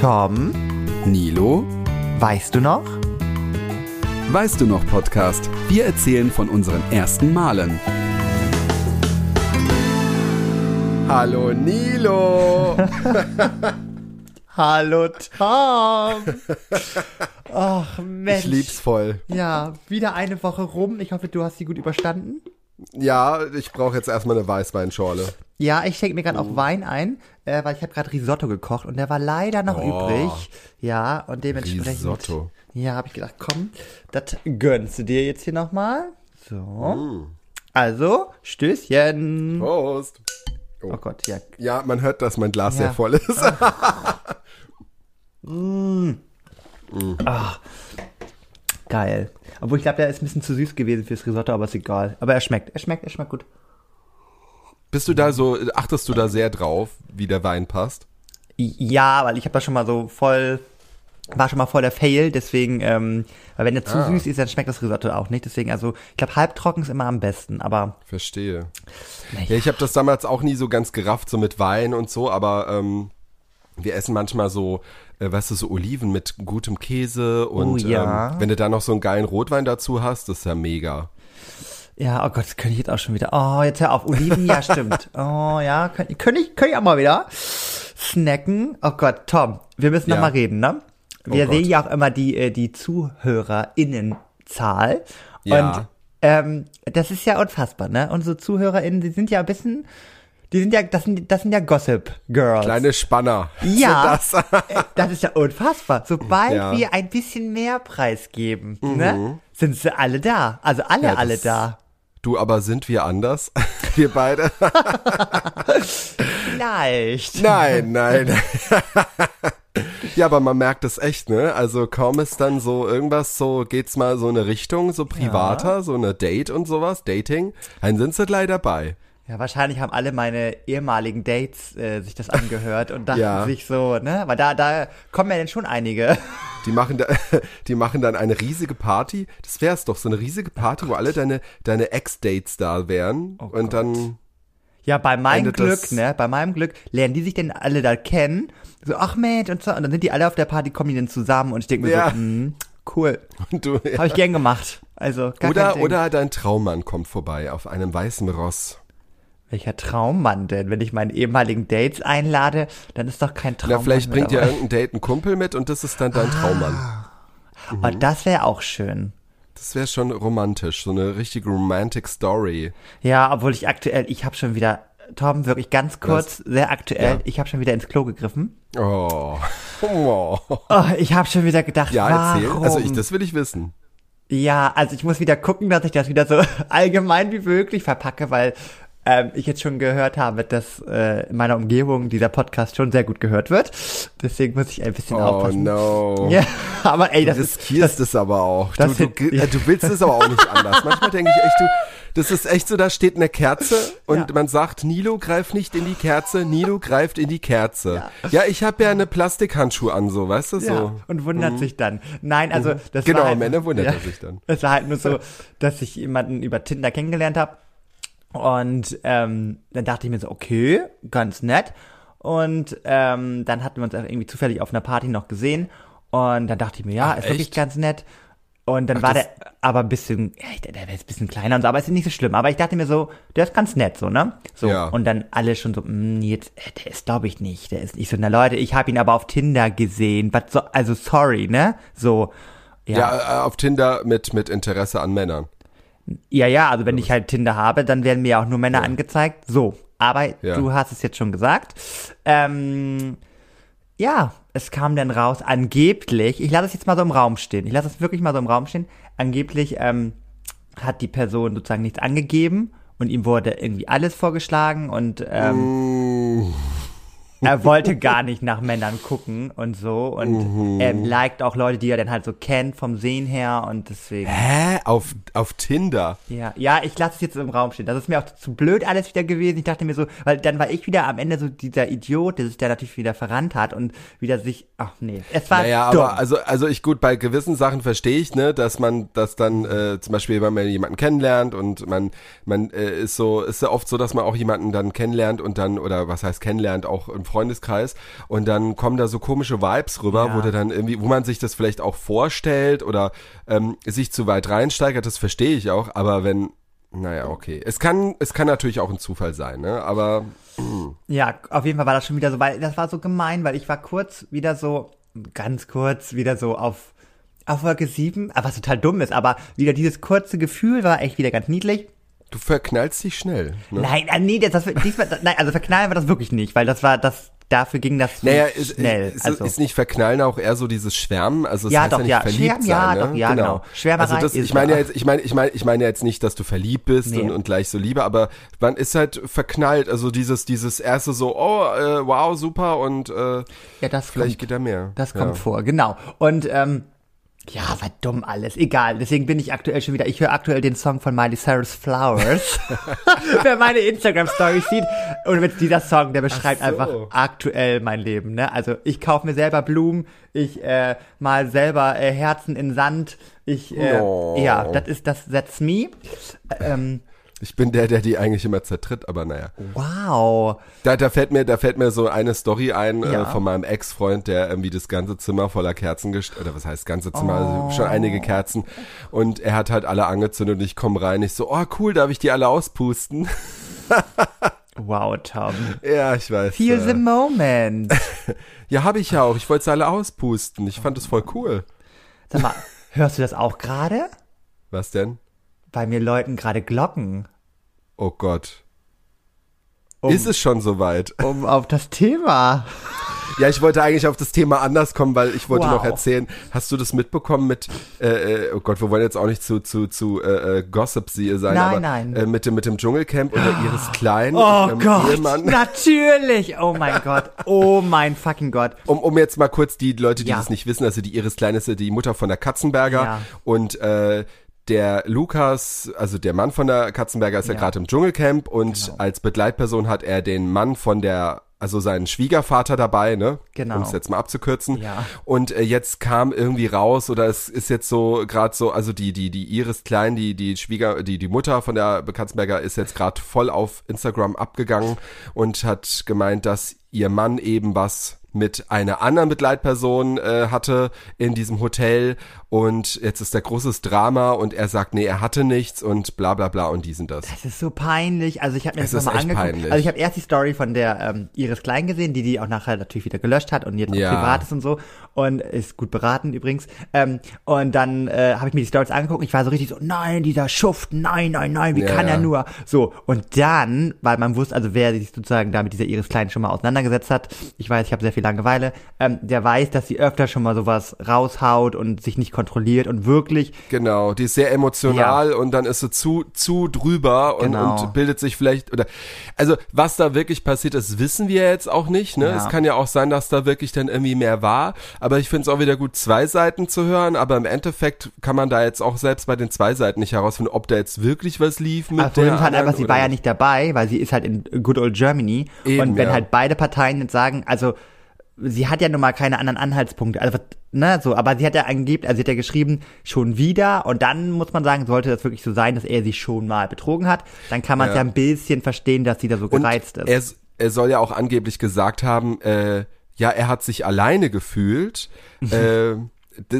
Tom, Nilo, weißt du noch? weißt du noch Podcast? Wir erzählen von unseren ersten Malen. Hallo Nilo! Hallo Tom. Ach Mensch. Ich lieb's voll. Ja, wieder eine Woche rum. Ich hoffe, du hast sie gut überstanden. Ja, ich brauche jetzt erstmal eine Weißweinschorle. Ja, ich schenke mir gerade Oh. auch Wein ein, äh, weil ich habe gerade Risotto gekocht und der war leider noch Oh. übrig. Ja, und dementsprechend. Risotto. Ja, habe ich gedacht, komm, das gönnst du dir jetzt hier nochmal. So. Mm. Also, Stößchen. Prost! Oh Gott, ja. Ja, man hört, dass mein Glas Ja. sehr voll ist. Geil. Obwohl ich glaube, der ist ein bisschen zu süß gewesen fürs Risotto, aber ist egal. Aber er schmeckt, er schmeckt, er schmeckt gut. Bist du da so, achtest du da sehr drauf, wie der Wein passt? Ja, weil ich habe da schon mal so voll, war schon mal voll der Fail, deswegen, ähm, weil wenn der zu Ah. süß ist, dann schmeckt das Risotto auch nicht. Deswegen, also, ich glaube, halbtrocken ist immer am besten, aber Verstehe. naja. Ja, ich habe das damals auch nie so ganz gerafft, so mit Wein und so, aber ähm, wir essen manchmal so, äh, weißt du, so Oliven mit gutem Käse und Oh, ja. ähm, wenn du da noch so einen geilen Rotwein dazu hast, das ist ja mega. Ja, oh Gott, das könnte ich jetzt auch schon wieder. Oh, jetzt hör auf. Oliven, ja, stimmt. Oh, ja, könnte könnte ich, könnte ich auch mal wieder snacken. Oh Gott, Tom, wir müssen noch Ja. mal reden, ne? Wir Oh sehen ja auch immer die, äh, die ZuhörerInnenzahl. Ja. Und ähm, das ist ja unfassbar, ne? Unsere ZuhörerInnen, die sind ja ein bisschen, die sind ja, das sind, das sind ja Gossip Girls. Kleine Spanner. Ja, das. äh, das ist ja unfassbar. Sobald Ja. Mhm. wir ein bisschen mehr Preis geben, ne, sind sie alle da. Also alle, Ja, alle da. Du, aber sind wir anders? Wir beide? Vielleicht. Nein, nein. ja, aber man merkt es echt, ne? Also kaum ist dann so irgendwas, so geht's mal so eine Richtung, so privater, so eine Date und sowas, Dating, dann sind sie gleich dabei. Ja, wahrscheinlich haben alle meine ehemaligen Dates äh, sich das angehört und dachten Ja. sich so, ne, weil da, da kommen ja dann schon einige. Die machen, da, die machen dann eine riesige Party. Das wär's doch, so eine riesige Party, wo alle deine, deine Ex-Dates da wären. Oh und dann, Ja, bei meinem Glück, ne, bei meinem Glück lernen die sich denn alle da kennen. So, ach Mensch, und so, und dann sind die alle auf der Party, kommen die dann zusammen und ich denke mir Ja. so, mm, cool. und du Habe ich gern gemacht. Also, gar oder, oder dein Traummann kommt vorbei auf einem weißen Ross. Welcher Traummann denn? Wenn ich meinen ehemaligen Dates einlade, dann ist doch kein Na, Traummann. vielleicht bringt ja irgendein Date einen Kumpel mit und das ist dann dein Traummann. Oh, das wäre auch schön. Das wäre schon romantisch, so eine richtige romantic Story. Ja, obwohl ich aktuell, ich habe schon wieder, Torben, wirklich ganz kurz, sehr aktuell, Ja. ich habe schon wieder ins Klo gegriffen. Oh. oh. Oh, ich habe schon wieder gedacht, Ja, erzähl. warum? Also ich, das will ich wissen. Ja, also ich muss wieder gucken, dass ich das wieder so allgemein wie möglich verpacke, weil ähm, ich jetzt schon gehört habe, dass äh, in meiner Umgebung dieser Podcast schon sehr gut gehört wird. Deswegen muss ich ein bisschen Oh aufpassen. no. Ja, aber ey, Du das ist riskierst es aber auch. Du, das du, hin- äh, du willst es aber auch nicht anders. Manchmal denke ich echt, du, das ist echt so, da steht eine Kerze und Ja. man sagt, Nilo greift nicht in die Kerze, Nilo greift in die Kerze. Ja, ich habe ja eine Plastikhandschuh an, so, weißt du, so. Ja, und wundert sich dann. Nein, also das Genau, war halt, am Ende wundert ja, er sich dann. Es war halt nur so, dass ich jemanden über Tinder kennengelernt habe und ähm, dann dachte ich mir so, okay, ganz nett. Und ähm, dann hatten wir uns irgendwie zufällig auf einer Party noch gesehen und dann dachte ich mir, ja, Ach, ist wirklich echt? ganz nett. Und dann war das- der aber ein bisschen, ja, der, der jetzt ein bisschen kleiner und so, aber ist nicht so schlimm. Aber ich dachte mir so, der ist ganz nett, so, ne? So. Ja. Und dann alle schon so, mh, jetzt, äh, der ist, glaube ich, nicht. Der ist nicht so, na Leute, ich habe ihn aber auf Tinder gesehen. Was so, also sorry, ne? So. Ja, äh, auf Tinder mit, mit Interesse an Männern. Ja, ja, also wenn ich halt Tinder habe, dann werden mir auch nur Männer angezeigt. So, aber Ja. du hast es jetzt schon gesagt. Ähm, ja, es kam dann raus, angeblich, ich lasse es jetzt mal so im Raum stehen, ich lasse es wirklich mal so im Raum stehen, angeblich ähm, hat die Person sozusagen nichts angegeben und ihm wurde irgendwie alles vorgeschlagen und ähm, Mm, er wollte gar nicht nach Männern gucken und so und Mhm. er liked auch Leute, die er dann halt so kennt vom Sehen her und deswegen. Hä? auf, auf Tinder. Ja, ja, ich lasse es jetzt im Raum stehen. Das ist mir auch zu blöd alles wieder gewesen. Ich dachte mir so, weil dann war ich wieder am Ende so dieser Idiot, der sich da natürlich wieder verrannt hat und wieder sich, ach nee, es war Naja, dumm. aber also, also ich gut, bei gewissen Sachen verstehe ich, ne, dass man das dann äh, zum Beispiel, wenn man jemanden kennenlernt und man, man äh, ist so, ist ja oft so, dass man auch jemanden dann kennenlernt und dann, oder was heißt kennenlernt, auch im Freundeskreis und dann kommen da so komische Vibes rüber, Ja. wo du dann irgendwie, wo man sich das vielleicht auch vorstellt oder ähm, sich zu weit reinsteigert, das verstehe ich auch, aber wenn, naja, okay. Es kann, es kann natürlich auch ein Zufall sein, ne, aber Ja, auf jeden Fall war das schon wieder so, weil das war so gemein, weil ich war kurz wieder so, ganz kurz wieder so auf, auf Folge 7, was total dumm ist, aber wieder dieses kurze Gefühl war echt wieder ganz niedlich. Du verknallst dich schnell, ne? Nein, ah, nee, das, das diesmal, nein, also verknallen war das wirklich nicht, weil das war, das, dafür ging das Naja, ist, schnell. ist, also. ist nicht verknallen auch eher so dieses Schwärmen? Also es Ja, heißt doch, ja nicht ja. verliebt Schwärmen, sein, ja, ne? doch, ja, genau. Schwärmerei also das, ich meine ja jetzt, ich meine, ich meine, ich meine jetzt nicht, dass du verliebt bist Nee. und, und gleich so Liebe, aber man ist halt verknallt. Also dieses, dieses erste so, oh, äh, wow, super und äh, ja, das vielleicht kommt, geht da mehr. das kommt vor, genau. Und, ähm, ja, war dumm alles. Egal. Deswegen bin ich aktuell schon wieder. Ich höre aktuell den Song von Miley Cyrus Flowers. Wer meine Instagram Story sieht. Und mit dieser Song, der beschreibt so. einfach aktuell mein Leben. Ne? Also ich kaufe mir selber Blumen. Ich äh, mal selber äh, Herzen in Sand. Ich äh, Oh. ja, das ist das. That's me. Ähm, Ich bin der, der die eigentlich immer zertritt, aber naja. wow. Da, da fällt mir, da fällt mir so eine Story ein Ja. äh, von meinem Ex-Freund, der irgendwie das ganze Zimmer voller Kerzen gest oder was heißt ganze Zimmer, Oh. also schon einige Kerzen und er hat halt alle angezündet und ich komme rein, ich so, oh cool, darf ich die alle auspusten? Wow, Tom. ja, ich weiß. Feel the äh, moment. ja, habe ich ja auch. Ich wollte sie alle auspusten. Ich fand das voll cool. Sag mal, hörst du das auch gerade? Was denn? Bei mir läuten gerade Glocken. Oh Gott. Um, Ist es schon soweit? um auf das Thema. Ja, ich wollte eigentlich auf das Thema anders kommen, weil ich wollte Wow. noch erzählen, hast du das mitbekommen mit, äh, äh, oh Gott, wir wollen jetzt auch nicht zu, zu, zu äh, äh, Gossip sie sein, Nein, aber nein. Äh, mit, dem, mit dem Dschungelcamp und der Iris Klein, Oh ihrem Gott, Ehemann. natürlich. Oh mein Gott. Oh mein fucking Gott. Um, um jetzt mal kurz die Leute, die Ja. das nicht wissen, also die Iris Klein ist die Mutter von der Katzenberger Ja. und äh, der Lukas, also der Mann von der Katzenberger ist ja, Ja. gerade im Dschungelcamp und Genau. als Begleitperson hat er den Mann von der, also seinen Schwiegervater dabei, ne? Genau. Um es jetzt mal abzukürzen. Ja. Und äh, jetzt kam irgendwie raus oder es ist jetzt so gerade so, also die die die Iris Klein, die die Schwieger, die die Mutter von der Katzenberger ist jetzt gerade voll auf Instagram abgegangen und hat gemeint, dass ihr Mann eben was mit einer anderen Begleitperson äh, hatte in diesem Hotel und jetzt ist da großes Drama und er sagt, nee, er hatte nichts und bla bla bla und dies und das. Das ist so peinlich. Also ich habe mir Es das nochmal angeguckt. peinlich. Also ich habe erst die Story von der ähm, Iris Klein gesehen, die die auch nachher natürlich wieder gelöscht hat und jetzt Ja. privat ist und so. Und ist gut beraten übrigens. Ähm, und dann äh, habe ich mir die Stories angeguckt. und Ich war so richtig so, nein, dieser Schuft, nein, nein, nein, wie Ja, kann er ja. nur? So, und dann, weil man wusste, also wer sich sozusagen da mit dieser Iris Klein schon mal auseinandergesetzt hat, ich weiß, ich habe sehr viel Langeweile, ähm, der weiß, dass sie öfter schon mal sowas raushaut und sich nicht kontrolliert und wirklich Genau, die ist sehr emotional und dann ist sie zu, zu drüber und, Genau. und bildet sich vielleicht oder also was da wirklich passiert ist, wissen wir jetzt auch nicht. Ne? Ja. Es kann ja auch sein, dass da wirklich dann irgendwie mehr war. Aber ich finde es auch wieder gut, zwei Seiten zu hören. Aber im Endeffekt kann man da jetzt auch selbst bei den zwei Seiten nicht herausfinden, ob da jetzt wirklich was lief mit Problem der halt anderen einfach, sie war ja nicht. nicht dabei, weil sie ist halt in good old Germany. Eben, und wenn ja. halt beide Parteien jetzt sagen, also sie hat ja nun mal keine anderen Anhaltspunkte, also ne, so, aber sie hat ja angeblich, also sie hat ja geschrieben, schon wieder und dann muss man sagen, sollte das wirklich so sein, dass er sie schon mal betrogen hat, dann kann man es Ja. ja. ein bisschen verstehen, dass sie da so Und gereizt ist. Er, er soll ja auch angeblich gesagt haben, äh, ja, er hat sich alleine gefühlt. äh,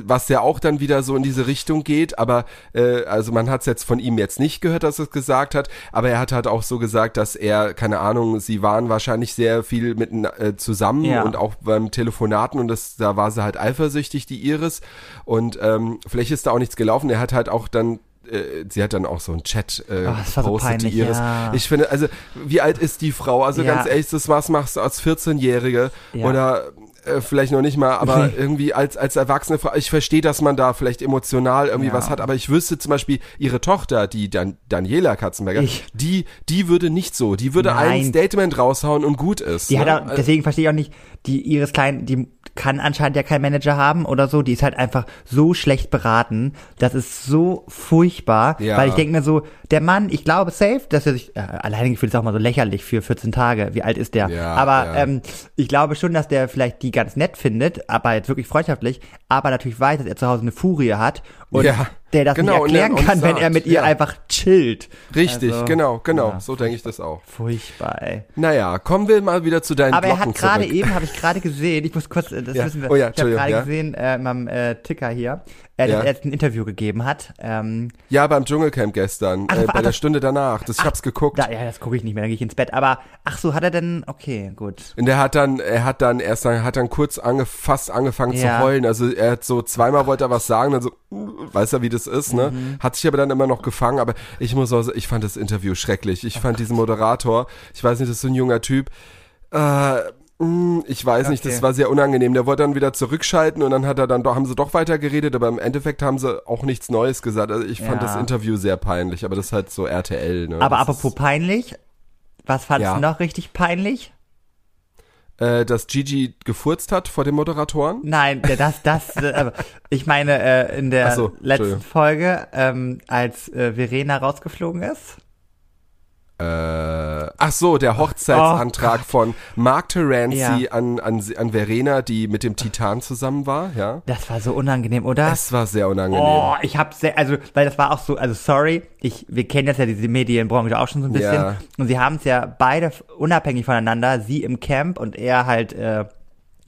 was ja auch dann wieder so in diese Richtung geht, aber äh, also man hat es jetzt von ihm jetzt nicht gehört, dass er es gesagt hat, aber er hat halt auch so gesagt, dass er, keine Ahnung, sie waren wahrscheinlich sehr viel mit äh, zusammen Ja. und auch beim Telefonaten und das, da war sie halt eifersüchtig, die Iris und ähm, vielleicht ist da auch nichts gelaufen, er hat halt auch dann äh, Sie hat dann auch so einen Chat äh, Oh, so gepostet, die peinlich, Iris. ja. Ich finde, also wie alt ist die Frau? Also Ja. ganz ehrlich, das was machst du als 14-Jährige Ja. oder äh, vielleicht noch nicht mal, aber irgendwie als als erwachsene Frau. Ich verstehe, dass man da vielleicht emotional irgendwie Ja. was hat, aber ich wüsste zum Beispiel ihre Tochter, die Dan Daniela Katzenberger, Ich- die die würde nicht so, die würde ein Nein. Statement raushauen und gut ist. Die ne? hat auch, deswegen verstehe ich auch nicht, die Iris Klein, die kann anscheinend ja kein Manager haben oder so. Die ist halt einfach so schlecht beraten. Das ist so furchtbar. Ja. Weil ich denke mir so, der Mann, ich glaube safe, dass er sich, äh, alleine gefühlt ist auch mal so lächerlich für 14 Tage. Wie alt ist der? Ja, aber ja. ähm, ich glaube schon, dass der vielleicht die ganz nett findet, aber jetzt wirklich freundschaftlich, aber natürlich weiß, dass er zu Hause eine Furie hat und der das genau, nicht erklären er kann, wenn er sagt, mit ihr ja. einfach chillt. Richtig, Also, genau, genau. ja. So denke ich das auch. Furchtbar, ey. Naja, kommen wir mal wieder zu deinen Aber er hat gerade eben, habe ich gerade gesehen, ich muss kurz, das Ja. wissen wir, Oh ja, ich habe gerade ja. gesehen, äh, in meinem äh, Ticker hier, äh, Ja. er jetzt ein Interview gegeben hat. Ähm, Ja, beim Dschungelcamp gestern, Ach, äh, ach, bei der das- Stunde danach. Das, ich hab's geguckt. da, ja, das gucke ich nicht mehr, dann gehe ich ins Bett. Aber, ach so, hat er denn, okay, gut. Und er hat dann, er hat dann erst, dann, hat dann kurz ange, fast angefangen Ja. zu heulen. Also er hat so zweimal wollte er was sagen, dann so, uh, weiß er, wie das ist, ne? Mhm. Hat sich aber dann immer noch gefangen. Aber ich muss auch, sagen, ich fand das Interview schrecklich. Ich fand diesen Moderator, ich weiß nicht, das ist so ein junger Typ. Äh, ich weiß nicht, das Okay. war sehr unangenehm. Der wollte dann wieder zurückschalten und dann hat er dann doch, haben sie doch weiter geredet, aber im Endeffekt haben sie auch nichts Neues gesagt. Also ich fand Ja. das Interview sehr peinlich, aber das ist halt so RTL, ne? Aber das apropos peinlich, was fandst Ja. du noch richtig peinlich? äh, dass Gigi gefurzt hat vor den Moderatoren. Nein, das, das, äh, aber ich meine, äh, in der so, letzten. Folge, ähm, als äh, Verena rausgeflogen ist. Äh, ach so, der Hochzeitsantrag von Mark Terenzi Oh Ja. an, an, an Verena, die mit dem Titan zusammen war, ja. Das war so unangenehm, oder? Es war sehr unangenehm. Oh, ich hab sehr, also, weil das war auch so, also sorry, ich, wir kennen jetzt ja diese Medienbranche auch schon so ein bisschen. Ja. Und sie haben es ja beide unabhängig voneinander, sie im Camp und er halt äh,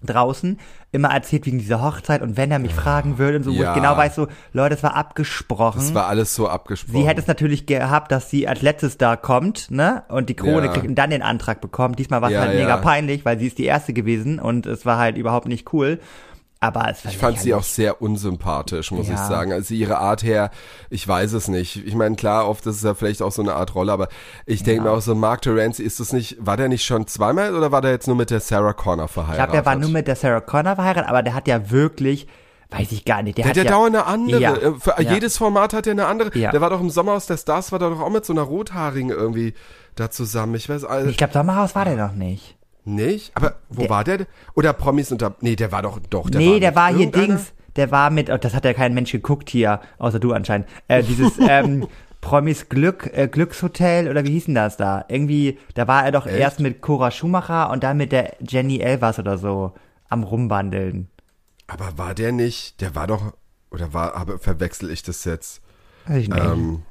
draußen, immer erzählt wegen dieser Hochzeit und wenn er mich fragen würde und so, wo Ja. ich genau weiß, so, Leute, es war abgesprochen. Es war alles so abgesprochen. Sie hätte es natürlich gehabt, dass sie als letztes da kommt, ne? Und die Krone Ja. kriegt und dann den Antrag bekommt. Diesmal war es Ja, halt ja. mega peinlich, weil sie ist die erste gewesen und es war halt überhaupt nicht cool. Aber Ich fand sie lächerlich. auch sehr unsympathisch, muss Ja. ich sagen. Also ihre Art her, ich weiß es nicht. Ich meine, klar, oft ist es ja vielleicht auch so eine Art Rolle, aber ich denke mir auch so, Mark Terenzi, ist das nicht, war der nicht schon zweimal oder war der jetzt nur mit der Sarah Connor Ich verheiratet? glaube, der war nur mit der Sarah Connor verheiratet, aber der hat ja wirklich, weiß ich gar nicht, der, Der hat hat ja ja dauernd eine andere. Ja, Äh, Für ja. jedes Format hat er eine andere. Ja. Der war doch im Sommerhaus der Stars, war da doch auch mit so einer Rothaarigen irgendwie da zusammen. Ich weiß also, Ich glaube, Sommerhaus war der noch nicht. Nicht. Aber wo Der- war der? Oder Promis unter. Nee, der war doch doch. Der nee, war der war hier Dings, der war mit, oh, das hat ja kein Mensch geguckt hier, außer du anscheinend. Äh, dieses ähm, Promis Glück, äh, Glückshotel oder wie hieß denn das da? Irgendwie, da war er doch Echt? erst mit Cora Schumacher und dann mit der Jenny Elvers oder so am Rumbandeln. Aber war der nicht? Der war doch. Oder war, aber verwechsel ich das jetzt? Weiß ich nicht. Ähm,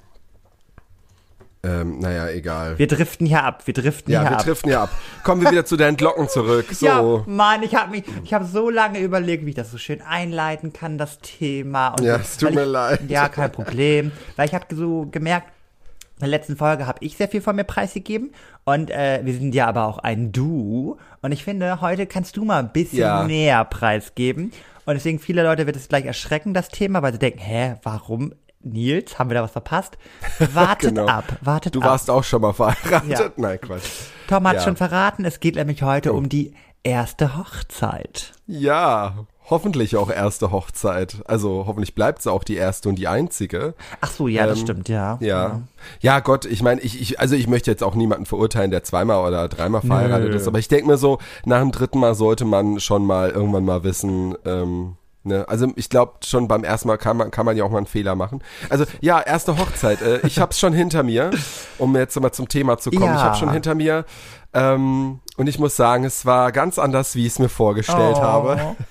ähm, naja, egal. wir driften hier ab, wir driften ja, hier wir ab. driften ja ab. Kommen wir wieder zu deinen Glocken zurück. So. Ja, Mann, ich habe mich, ich habe so lange überlegt, wie ich das so schön einleiten kann, das Thema. Und Ja, so, es tut mir ich, leid. Ja, kein Problem, weil ich habe so gemerkt, in der letzten Folge habe ich sehr viel von mir preisgegeben und äh, wir sind ja aber auch ein Du und ich finde, heute kannst du mal ein bisschen Ja. mehr preisgeben und deswegen viele Leute wird es gleich erschrecken, das Thema, weil sie denken, hä, warum? Nils, haben wir da was verpasst? Wartet Genau. ab, wartet Du ab. warst auch schon mal verheiratet? Ja. Nein, Quatsch. Tom hat Ja. Oh. schon verraten, es geht nämlich heute um die erste Hochzeit. Ja, hoffentlich auch erste Hochzeit. Also hoffentlich bleibt es auch die erste und die einzige. Ach so, ja, das Ähm, stimmt, ja. Ja. Ja, Gott, ich meine, ich, ich, also ich möchte jetzt auch niemanden verurteilen, der zweimal oder dreimal verheiratet Nö. ist, aber ich denke mir so, nach dem dritten Mal sollte man schon mal irgendwann mal wissen, ähm, ne, also ich glaube schon beim ersten Mal kann man, kann man ja auch mal einen Fehler machen. Also ja, erste Hochzeit, äh, ich hab's schon hinter mir, um jetzt mal zum Thema zu kommen. Ja. Ich habe schon hinter mir ähm, und ich muss sagen, es war ganz anders, wie ich es mir vorgestellt Oh. habe.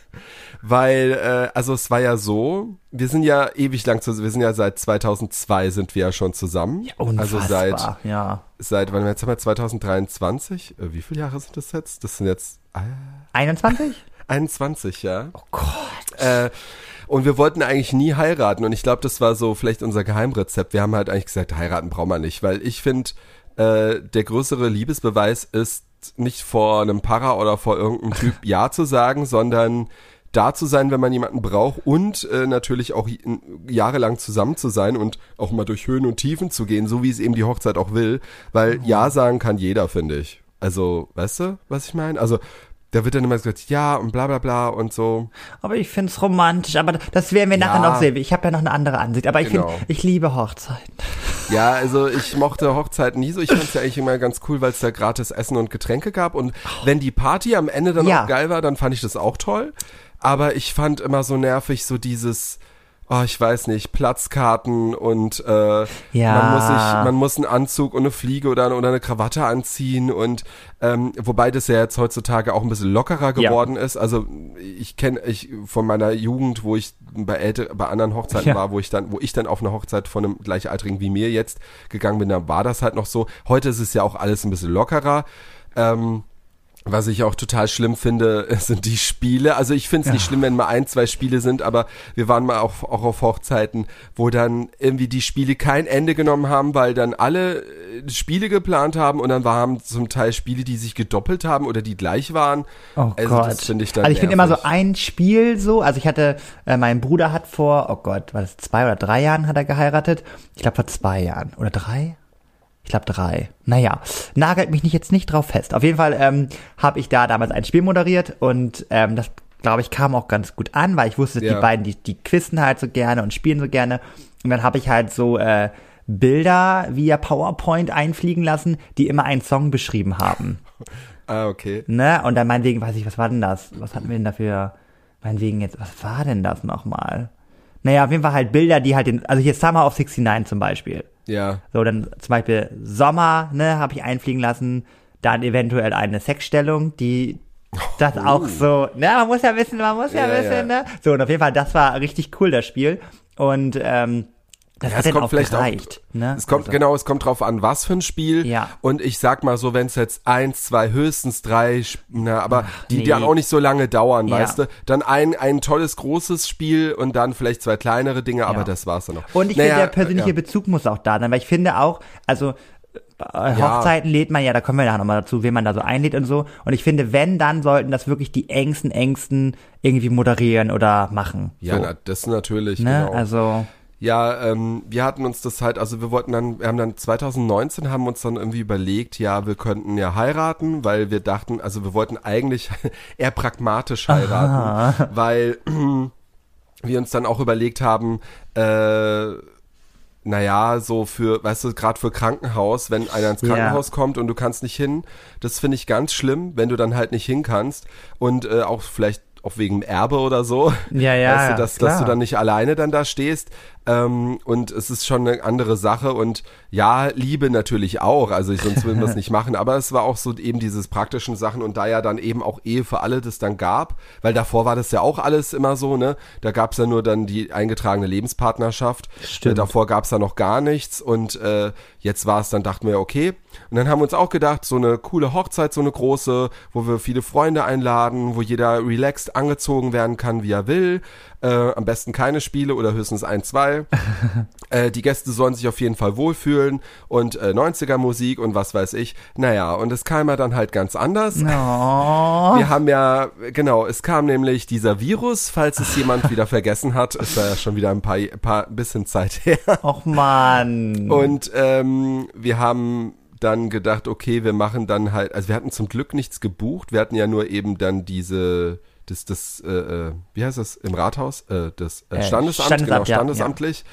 Weil, äh, also es war ja so, wir sind ja ewig lang zusammen, wir sind ja seit 2002 sind wir ja schon zusammen. Unfassbar, also seit, ja. seit, wann, jetzt haben wir 2023, äh, wie viele Jahre sind das jetzt? Das sind jetzt äh, 21? 21, ja. Oh Gott. Äh, und wir wollten eigentlich nie heiraten und ich glaube, das war so vielleicht unser Geheimrezept. Wir haben halt eigentlich gesagt, heiraten brauchen wir nicht, weil ich finde, äh, der größere Liebesbeweis ist nicht vor einem Para oder vor irgendeinem Typ Ja zu sagen, sondern da zu sein, wenn man jemanden braucht und äh, natürlich auch jahrelang zusammen zu sein und auch mal durch Höhen und Tiefen zu gehen, so wie es eben die Hochzeit auch will, weil Ja sagen kann jeder, finde ich. Also, weißt du, was ich meine? Also, da wird dann immer gesagt, ja und bla bla bla und so. Aber ich find's romantisch, aber das werden wir nachher Ja. noch sehen. Ich habe ja noch eine andere Ansicht, aber ich Genau. finde, ich liebe Hochzeiten. Ja, also ich mochte Hochzeiten nie so. Ich fand es ja eigentlich immer ganz cool, weil es da gratis Essen und Getränke gab. Und wenn die Party am Ende dann Ja. auch geil war, dann fand ich das auch toll. Aber ich fand immer so nervig so dieses, oh, ich weiß nicht, Platzkarten und äh, Ja. man muss sich, man muss einen Anzug und eine Fliege oder, oder eine Krawatte anziehen und ähm, wobei das ja jetzt heutzutage auch ein bisschen lockerer Ja. geworden ist. Also ich kenne ich von meiner Jugend, wo ich bei älter, bei anderen Hochzeiten Ja. war, wo ich dann, wo ich dann auf eine Hochzeit von einem Gleichaltrigen wie mir jetzt gegangen bin, da war das halt noch so. Heute ist es ja auch alles ein bisschen lockerer. Ähm, was ich auch total schlimm finde, sind die Spiele. Also ich finde es nicht schlimm, wenn mal ein, zwei Spiele sind, aber wir waren mal auch, auch auf Hochzeiten, wo dann irgendwie die Spiele kein Ende genommen haben, weil dann alle äh, Spiele geplant haben und dann waren zum Teil Spiele, die sich gedoppelt haben oder die gleich waren. Oh also Gott. das finde ich dann also ich finde immer so ein Spiel so, also ich hatte, äh, mein Bruder hat vor, oh Gott, war das zwei oder drei Jahren hat er geheiratet? Ich glaube vor zwei Jahren oder drei? Ich glaube drei. Naja, nagelt mich nicht jetzt nicht drauf fest. Auf jeden Fall ähm, habe ich da damals ein Spiel moderiert und ähm, das, glaube ich, kam auch ganz gut an, weil ich wusste, Ja. die beiden, die, die quizzen halt so gerne und spielen so gerne. Und dann habe ich halt so äh, Bilder via PowerPoint einfliegen lassen, die immer einen Song beschrieben haben. Ah, okay. Ne? Und dann meinetwegen, weiß ich, was war denn das? Was hatten wir denn dafür? Meinetwegen jetzt, was war denn das nochmal? Naja, auf jeden Fall halt Bilder, die halt den, also hier Summer of 69 zum Beispiel. Ja. So, dann zum Beispiel Sommer, ne, habe ich einfliegen lassen, dann eventuell eine Sexstellung, die das auch so, ne, man muss ja wissen, man muss ja, Oh. Ja, wissen, ja. ne? So, und auf jeden Fall, das war richtig cool, das Spiel. Und ähm, das Ja, es kommt auch vielleicht auch- gereicht. ne? Es kommt, Also, genau, es kommt drauf an, was für ein Spiel. Ja. Und ich sag mal so, wenn es jetzt eins, zwei, höchstens drei, na, aber die, nee. die dann auch nicht so lange dauern, Ja. weißt du? Dann ein, ein tolles, großes Spiel und dann vielleicht zwei kleinere Dinge, aber Ja. das war's dann noch. Und ich Naja, finde, der persönliche ja. Bezug muss auch da sein, weil ich finde auch, also äh, Hochzeiten lädt man ja, da kommen wir ja nochmal dazu, wen man da so einlädt und so. Und ich finde, wenn, dann sollten das wirklich die engsten, engsten irgendwie moderieren oder machen. Ja, so, na, das natürlich, ne? genau. Also, Ja, ähm, wir hatten uns das halt, also wir wollten dann, wir haben dann 2019 haben uns dann irgendwie überlegt, ja, wir könnten ja heiraten, weil wir dachten, also wir wollten eigentlich eher pragmatisch heiraten, weil wir uns dann auch überlegt haben, äh, naja, so für, weißt du, gerade für Krankenhaus, wenn einer ins. Krankenhaus kommt und du kannst nicht hin, das finde ich ganz schlimm, wenn du dann halt nicht hin kannst und äh, auch vielleicht auch wegen Erbe oder so. Ja, ja, Weißt du, dass, dass du dann nicht alleine dann da stehst. Ähm, und es ist schon eine andere Sache. Und ja, Liebe natürlich auch. Also ich, sonst würden wir es nicht machen. Aber es war auch so eben dieses praktischen Sachen und da ja dann eben auch Ehe für alle das dann gab, weil davor war das ja auch alles immer so, ne? Da gab es ja nur dann die eingetragene Lebenspartnerschaft. Stimmt. Äh, davor gab es da noch gar nichts und äh, jetzt war es dann, dachten wir, okay. Und dann haben wir uns auch gedacht, so eine coole Hochzeit, so eine große, wo wir viele Freunde einladen, wo jeder relaxed angezogen werden kann, wie er will. Äh, am besten keine Spiele oder höchstens ein, zwei. äh, die Gäste sollen sich auf jeden Fall wohlfühlen und äh, 90er Musik und was weiß ich. Naja, und es kam ja dann halt ganz anders. oh, Wir haben ja, genau, es kam nämlich dieser Virus, falls es jemand wieder vergessen hat, ist ja schon wieder ein paar, paar bisschen Zeit her. och man. Und ähm, wir haben dann gedacht, okay, wir machen dann halt, also wir hatten zum Glück nichts gebucht, wir hatten ja nur eben dann diese, das, das, äh, äh, wie heißt das, im Rathaus? Äh, das äh, Äh, Standesamt, Standesamt, genau, ja, standesamtlich.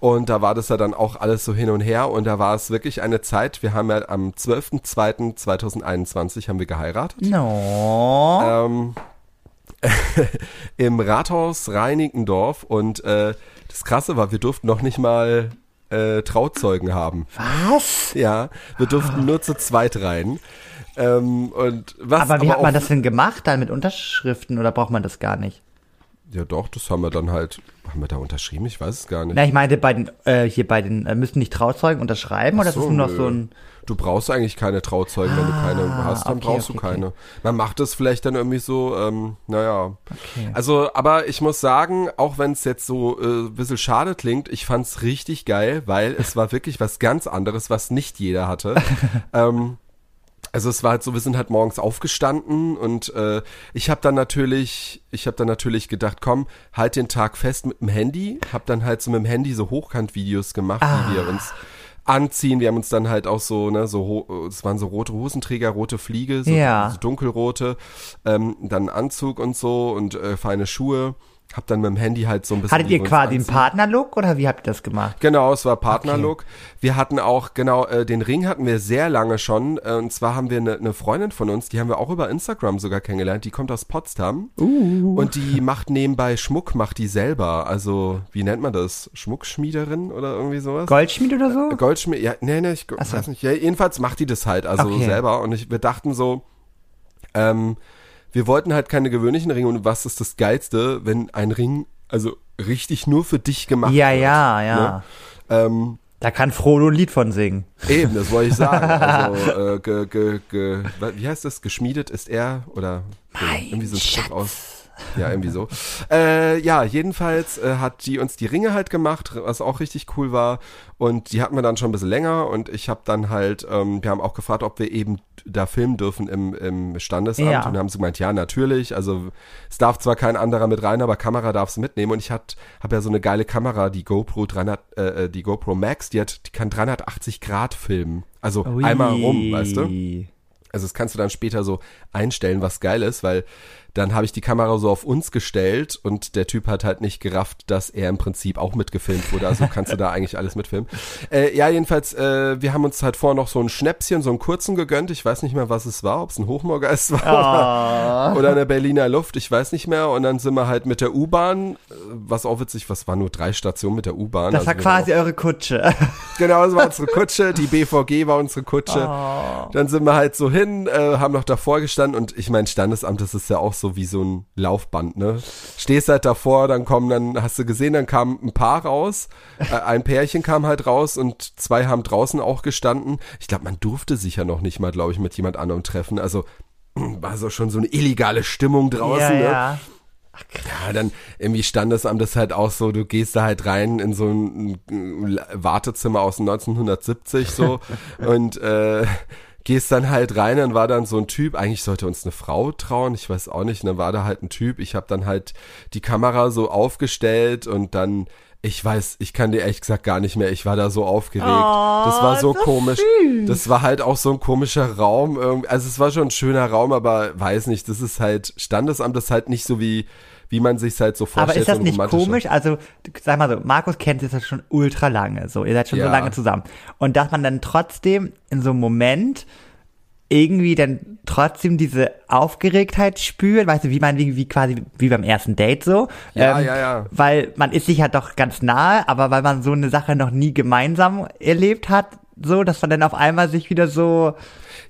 Und da war das ja dann auch alles so hin und her und da war es wirklich eine Zeit, wir haben ja am 12.02.2021 haben wir geheiratet. no. Ähm, Im Rathaus Reinickendorf und äh, das Krasse war, wir durften noch nicht mal äh, Trauzeugen haben. Was? Ja, wir durften nur zu zweit rein. Ähm, und was Aber wie hat auch, man das denn gemacht? Dann mit Unterschriften oder braucht man das gar nicht? Ja, doch, das haben wir dann halt. Haben wir da unterschrieben? Ich weiß es gar nicht. Na, ich meinte bei den, äh, hier bei den, äh, müssen nicht Trauzeugen unterschreiben oder ist das So, nur noch so ein, Du brauchst eigentlich keine Trauzeugen, wenn du keine hast, dann okay, brauchst okay, du keine. Man macht es vielleicht dann irgendwie so, ähm, naja. Okay. Also, aber ich muss sagen, auch wenn es jetzt so äh, ein bisschen schade klingt, ich fand's richtig geil, weil es war wirklich was ganz anderes, was nicht jeder hatte. ähm, also es war halt so, wir sind halt morgens aufgestanden und äh, ich habe dann natürlich, ich habe dann natürlich gedacht, komm, halt den Tag fest mit dem Handy, habe dann halt so mit dem Handy so Hochkant-Videos gemacht, wie wir uns anziehen. Wir haben uns dann halt auch so, ne, so, es waren so rote Hosenträger, rote Fliege, so, Ja. so dunkelrote, ähm, dann Anzug und so und äh, feine Schuhe. Hab dann mit dem Handy halt so ein bisschen. Hattet ihr quasi einen. Partnerlook oder wie habt ihr das gemacht? Genau, es war Partnerlook. Wir hatten auch, genau, äh, den Ring hatten wir sehr lange schon. Äh, und zwar haben wir eine ne Freundin von uns, die haben wir auch über Instagram sogar kennengelernt. Die kommt aus Potsdam. Uh. Und die macht nebenbei Schmuck, macht die selber. Also, wie nennt man das? Schmuckschmiederin oder irgendwie sowas? Goldschmied oder so? Goldschmied, ja, nee, nee, ich so. weiß nicht. Ja, jedenfalls macht die das halt, also Okay. selber. Und ich, wir dachten so, ähm, wir wollten halt keine gewöhnlichen Ringe. Und was ist das Geilste, wenn ein Ring, also richtig nur für dich gemacht Ja, wird? ja, ja. Ne? Ähm, Da kann Frodo ein Lied von singen. Eben, das wollte ich sagen. Also, äh, ge, ge, ge, wie heißt das? Geschmiedet ist er oder Mein irgendwie so ein Schatz. aus. Ja, irgendwie so. Äh, ja, jedenfalls äh, hat die uns die Ringe halt gemacht, was auch richtig cool war. Und die hatten wir dann schon ein bisschen länger. Und ich habe dann halt, ähm, wir haben auch gefragt, ob wir eben da filmen dürfen im, im Standesamt. Ja. Und haben sie gemeint, ja, natürlich. Also es darf zwar kein anderer mit rein, aber Kamera darfst du mitnehmen. Und ich habe ja so eine geile Kamera, die GoPro 300, äh, äh, die GoPro Max, die hat, die kann 380 Grad filmen. Also Ui. einmal rum, weißt du? Also das kannst du dann später so einstellen, was geil ist, weil dann habe ich die Kamera so auf uns gestellt und der Typ hat halt nicht gerafft, dass er im Prinzip auch mitgefilmt wurde. Also kannst du da eigentlich alles mitfilmen. Äh, ja, jedenfalls, äh, wir haben uns halt vorher noch so ein Schnäpschen, so einen kurzen gegönnt. Ich weiß nicht mehr, was es war, ob es ein Hochmoorgeist war Ah. oder, oder eine Berliner Luft, ich weiß nicht mehr. Und dann sind wir halt mit der U-Bahn, äh, was auch witzig, was war nur drei Stationen mit der U-Bahn. Das Also war waren quasi eure Kutsche. Genau, das war unsere Kutsche, die BVG war unsere Kutsche. Oh. Dann sind wir halt so hin, äh, haben noch davor gestanden und ich mein Standesamt, das ist ja auch so wie so ein Laufband, ne? Stehst halt davor, dann kommen, dann hast du gesehen, dann kam ein Paar raus, äh, ein Pärchen kam halt raus und zwei haben draußen auch gestanden. Ich glaube, man durfte sich ja noch nicht mal, glaube ich, mit jemand anderem treffen. Also war so schon so eine illegale Stimmung draußen, ja, ne? ja. Ja, dann irgendwie Standesamt ist halt auch so, du gehst da halt rein in so ein ein Wartezimmer aus 1970 so und äh, gehst dann halt rein, dann war dann so ein Typ, eigentlich sollte uns eine Frau trauen, ich weiß auch nicht, und dann war da halt ein Typ, ich habe dann halt die Kamera so aufgestellt und dann ich weiß, ich kann dir ehrlich gesagt gar nicht mehr. Ich war da so aufgeregt. das war so so komisch. süß. Das war halt auch so ein komischer Raum. irgendwie. Also es war schon ein schöner Raum, aber weiß nicht, das ist halt Standesamt, das ist halt nicht so wie wie man sich halt so vorstellt. Aber ist das so nicht komisch? Also, sag mal so, Markus kennt jetzt schon ultra lange, so, ihr seid schon so Ja. lange zusammen. Und dass man dann trotzdem in so einem Moment irgendwie dann trotzdem diese Aufgeregtheit spürt, weißt du, wie man wie, wie quasi wie beim ersten Date so. Ähm, Ja, ja, ja. Weil man ist sich ja doch ganz nahe, aber weil man so eine Sache noch nie gemeinsam erlebt hat, so, dass man dann auf einmal sich wieder so,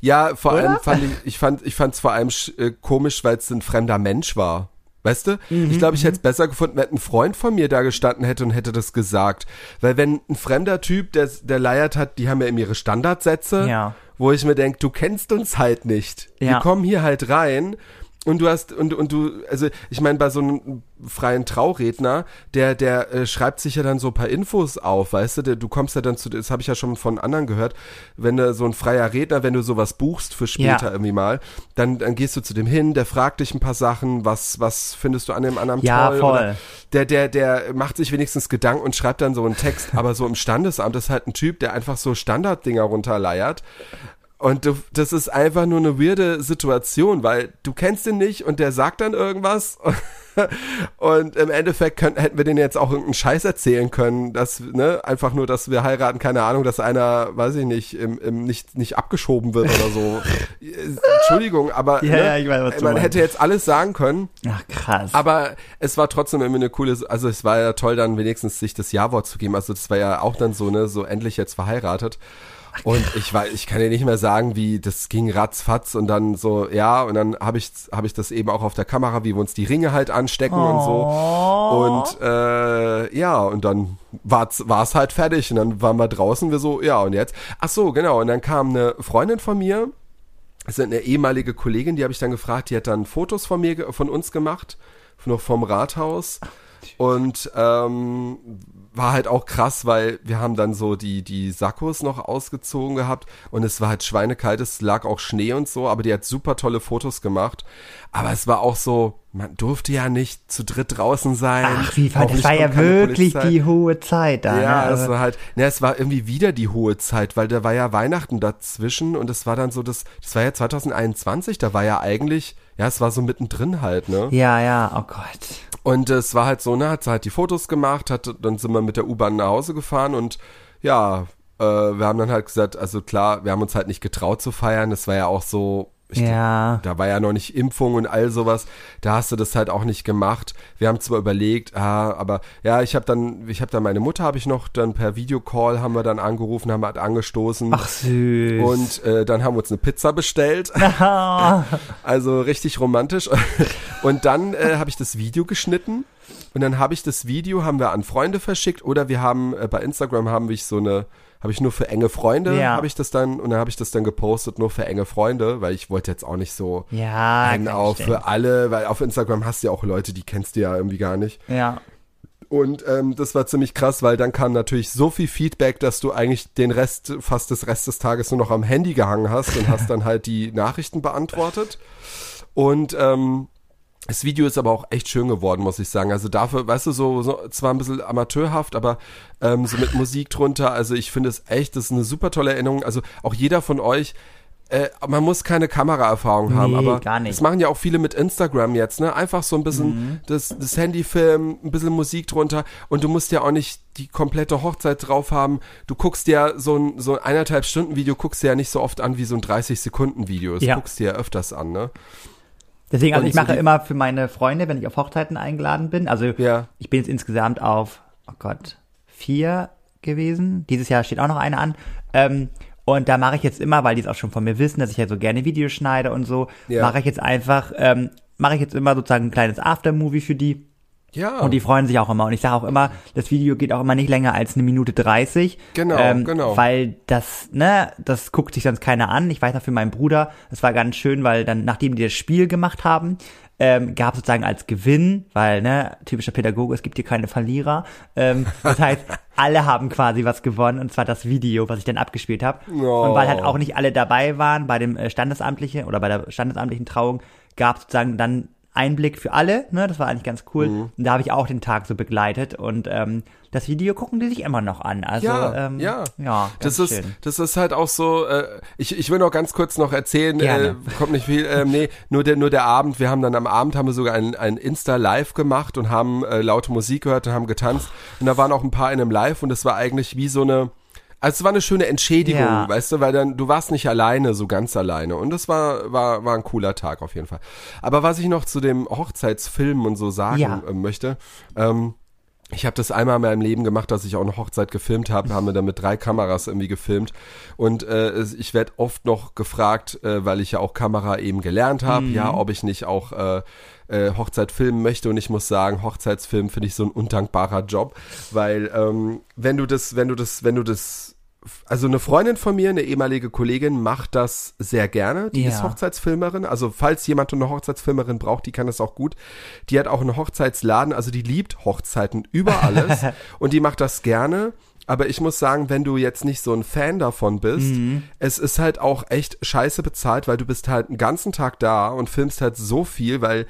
Ja, vor Oder? allem fand ich, ich fand, ich fand es vor allem äh, komisch, weil es ein fremder Mensch war. Weißt du? Mhm, ich glaube, ich hätte es besser gefunden, wenn ein Freund von mir da gestanden hätte und hätte das gesagt. Weil wenn ein fremder Typ, der, der leiert hat, die haben ja eben ihre Standardsätze, Ja. wo ich mir denke, du kennst uns halt nicht. Wir Ja. kommen hier halt rein und du hast, und, und du, also ich meine, bei so einem freien Trauredner, der, der äh, schreibt sich ja dann so ein paar Infos auf, weißt du, der, du kommst ja dann zu, das habe ich ja schon von anderen gehört, wenn du so ein freier Redner, wenn du sowas buchst für später Ja. irgendwie mal, dann, dann gehst du zu dem hin, der fragt dich ein paar Sachen, was, was findest du an dem anderen Ja, toll? voll. Oder der, der, der macht sich wenigstens Gedanken und schreibt dann so einen Text, aber so im Standesamt ist halt ein Typ, der einfach so Standarddinger runterleiert. Und du, das ist einfach nur eine weirde Situation, weil du kennst ihn nicht und der sagt dann irgendwas. Und im Endeffekt könnten, hätten wir denen jetzt auch irgendeinen Scheiß erzählen können, dass, ne, einfach nur, dass wir heiraten, keine Ahnung, dass einer, weiß ich nicht, im, im nicht, nicht abgeschoben wird oder so. Entschuldigung, aber Ja, ne, ja, ich du man meinst. hätte jetzt alles sagen können. ach krass. Aber es war trotzdem irgendwie eine coole, also es war ja toll, dann wenigstens sich das Ja-Wort zu geben. Also das war ja auch dann so, ne, so endlich jetzt verheiratet. Und ich weiß, ich kann dir nicht mehr sagen, wie das ging ratzfatz und dann so, ja, und dann habe ich, habe ich das eben auch auf der Kamera, wie wir uns die Ringe halt anstecken und so. Und äh, ja, und dann war's war's halt fertig und dann waren wir draußen, wir so, ja, und jetzt? Ach so, genau, und dann kam eine Freundin von mir, das ist eine ehemalige Kollegin, die habe ich dann gefragt, die hat dann Fotos von mir, von uns gemacht, noch vom Rathaus. Und ähm, war halt auch krass, weil wir haben dann so die, die Sakkos noch ausgezogen gehabt und es war halt schweinekalt, es lag auch Schnee und so, aber die hat super tolle Fotos gemacht. Aber es war auch so, man durfte ja nicht zu dritt draußen sein. ach, wie war, das war ja wirklich Polizei. die hohe Zeit da. Ja, ne? es Also- war halt, ne, es war irgendwie wieder die hohe Zeit, weil da war ja Weihnachten dazwischen und es war dann so, das, das war ja 2021, da war ja eigentlich, ja, es war so mittendrin halt, ne? ja, ja, oh Gott. Und es war halt so, ne, hat sie halt die Fotos gemacht, hat, dann sind wir mit der U-Bahn nach Hause gefahren und ja, äh, wir haben dann halt gesagt, also klar, wir haben uns halt nicht getraut zu feiern. Das war ja auch so, ich, Ja. da war ja noch nicht Impfung und all sowas. Da hast du das halt auch nicht gemacht. Wir haben zwar überlegt, ah, aber ja, ich habe dann, ich habe dann meine Mutter habe ich noch dann per Videocall haben wir dann angerufen, haben halt angestoßen. Ach süß. Und äh, dann haben wir uns eine Pizza bestellt. Also richtig romantisch. Und dann äh, habe ich das Video geschnitten. Und dann habe ich das Video, haben wir an Freunde verschickt oder wir haben äh, bei Instagram haben wir so eine, habe ich nur für enge Freunde, Ja. habe ich das dann und dann habe ich das dann gepostet nur für enge Freunde, weil ich wollte jetzt auch nicht so ja, einen auf für alle, weil auf Instagram hast du ja auch Leute, die kennst du ja irgendwie gar nicht. Ja. Und ähm, das war ziemlich krass, weil dann kam natürlich so viel Feedback, dass du eigentlich den Rest, fast des Rest des Tages nur noch am Handy gehangen hast und hast dann halt die Nachrichten beantwortet. Und ähm, das Video ist aber auch echt schön geworden, muss ich sagen. Also dafür, weißt du, so, so zwar ein bisschen amateurhaft, aber ähm, so mit Musik drunter. Also ich finde es echt, das ist eine super tolle Erinnerung. Also auch jeder von euch, äh, man muss keine Kameraerfahrung haben, Nee, aber gar nicht. das machen ja auch viele mit Instagram jetzt, ne? Einfach so ein bisschen das, das Handy filmen, ein bisschen Musik drunter und du musst ja auch nicht die komplette Hochzeit drauf haben. Du guckst dir so ein, so ein eineinhalb Stunden Video guckst dir ja nicht so oft an wie so ein 30 Sekunden Video. Das Ja. guckst dir ja öfters an, ne? Deswegen, also Und ich mache immer für meine Freunde, wenn ich auf Hochzeiten eingeladen bin, also Ja. ich bin jetzt insgesamt auf, oh Gott, vier gewesen. Dieses Jahr steht auch noch eine an. Ähm, und da mache ich jetzt immer, weil die es auch schon von mir wissen, dass ich ja so gerne Videos schneide und so, Ja. mache ich jetzt einfach, ähm, mache ich jetzt immer sozusagen ein kleines Aftermovie für die. Ja. Und die freuen sich auch immer. Und ich sage auch immer, das Video geht auch immer nicht länger als eine Minute 30. Genau, ähm, genau. Weil das, ne, das guckt sich sonst keiner an. Ich weiß noch für meinen Bruder, das war ganz schön, weil dann, nachdem die das Spiel gemacht haben, ähm, gab sozusagen als Gewinn, weil, ne, typischer Pädagoge, es gibt hier keine Verlierer. Ähm, das heißt, alle haben quasi was gewonnen, und zwar das Video, was ich dann abgespielt habe. Oh. Und weil halt auch nicht alle dabei waren bei dem äh, Standesamtlichen oder bei der standesamtlichen Trauung, gab sozusagen dann Einblick für alle, ne, das war eigentlich ganz cool. Mhm. Und da habe ich auch den Tag so begleitet und ähm, das Video gucken die sich immer noch an. Also Ja, ähm, ja. ja, Das ist, schön. das ist halt auch so, äh, ich, ich will noch ganz kurz noch erzählen, äh, kommt nicht viel, ähm, nee, nur der, nur der Abend, wir haben dann am Abend haben wir sogar ein, ein Insta-Live gemacht und haben äh, laute Musik gehört und haben getanzt und da waren auch ein paar in einem Live und das war eigentlich wie so eine, also es war eine schöne Entschädigung, Ja. weißt du, weil dann, du warst nicht alleine, so ganz alleine und das war, war, war ein cooler Tag auf jeden Fall. Aber was ich noch zu dem Hochzeitsfilm und so sagen Ja. äh, möchte, ähm, ich habe das einmal in meinem Leben gemacht, dass ich auch eine Hochzeit gefilmt habe, haben wir dann mit drei Kameras irgendwie gefilmt und äh, es- ich werde oft noch gefragt, äh, weil ich ja auch Kamera eben gelernt habe, ja, ob ich nicht auch äh, äh, Hochzeit filmen möchte und ich muss sagen, Hochzeitsfilm finde ich so ein undankbarer Job, weil ähm, wenn du das, wenn du das, wenn du das also eine Freundin von mir, eine ehemalige Kollegin, macht das sehr gerne. Die Ja. ist Hochzeitsfilmerin. Also falls jemand eine Hochzeitsfilmerin braucht, die kann das auch gut. Die hat auch einen Hochzeitsladen, also die liebt Hochzeiten über alles und die macht das gerne. Aber ich muss sagen, wenn du jetzt nicht so ein Fan davon bist, es ist halt auch echt scheiße bezahlt, weil du bist halt einen ganzen Tag da und filmst halt so viel, weil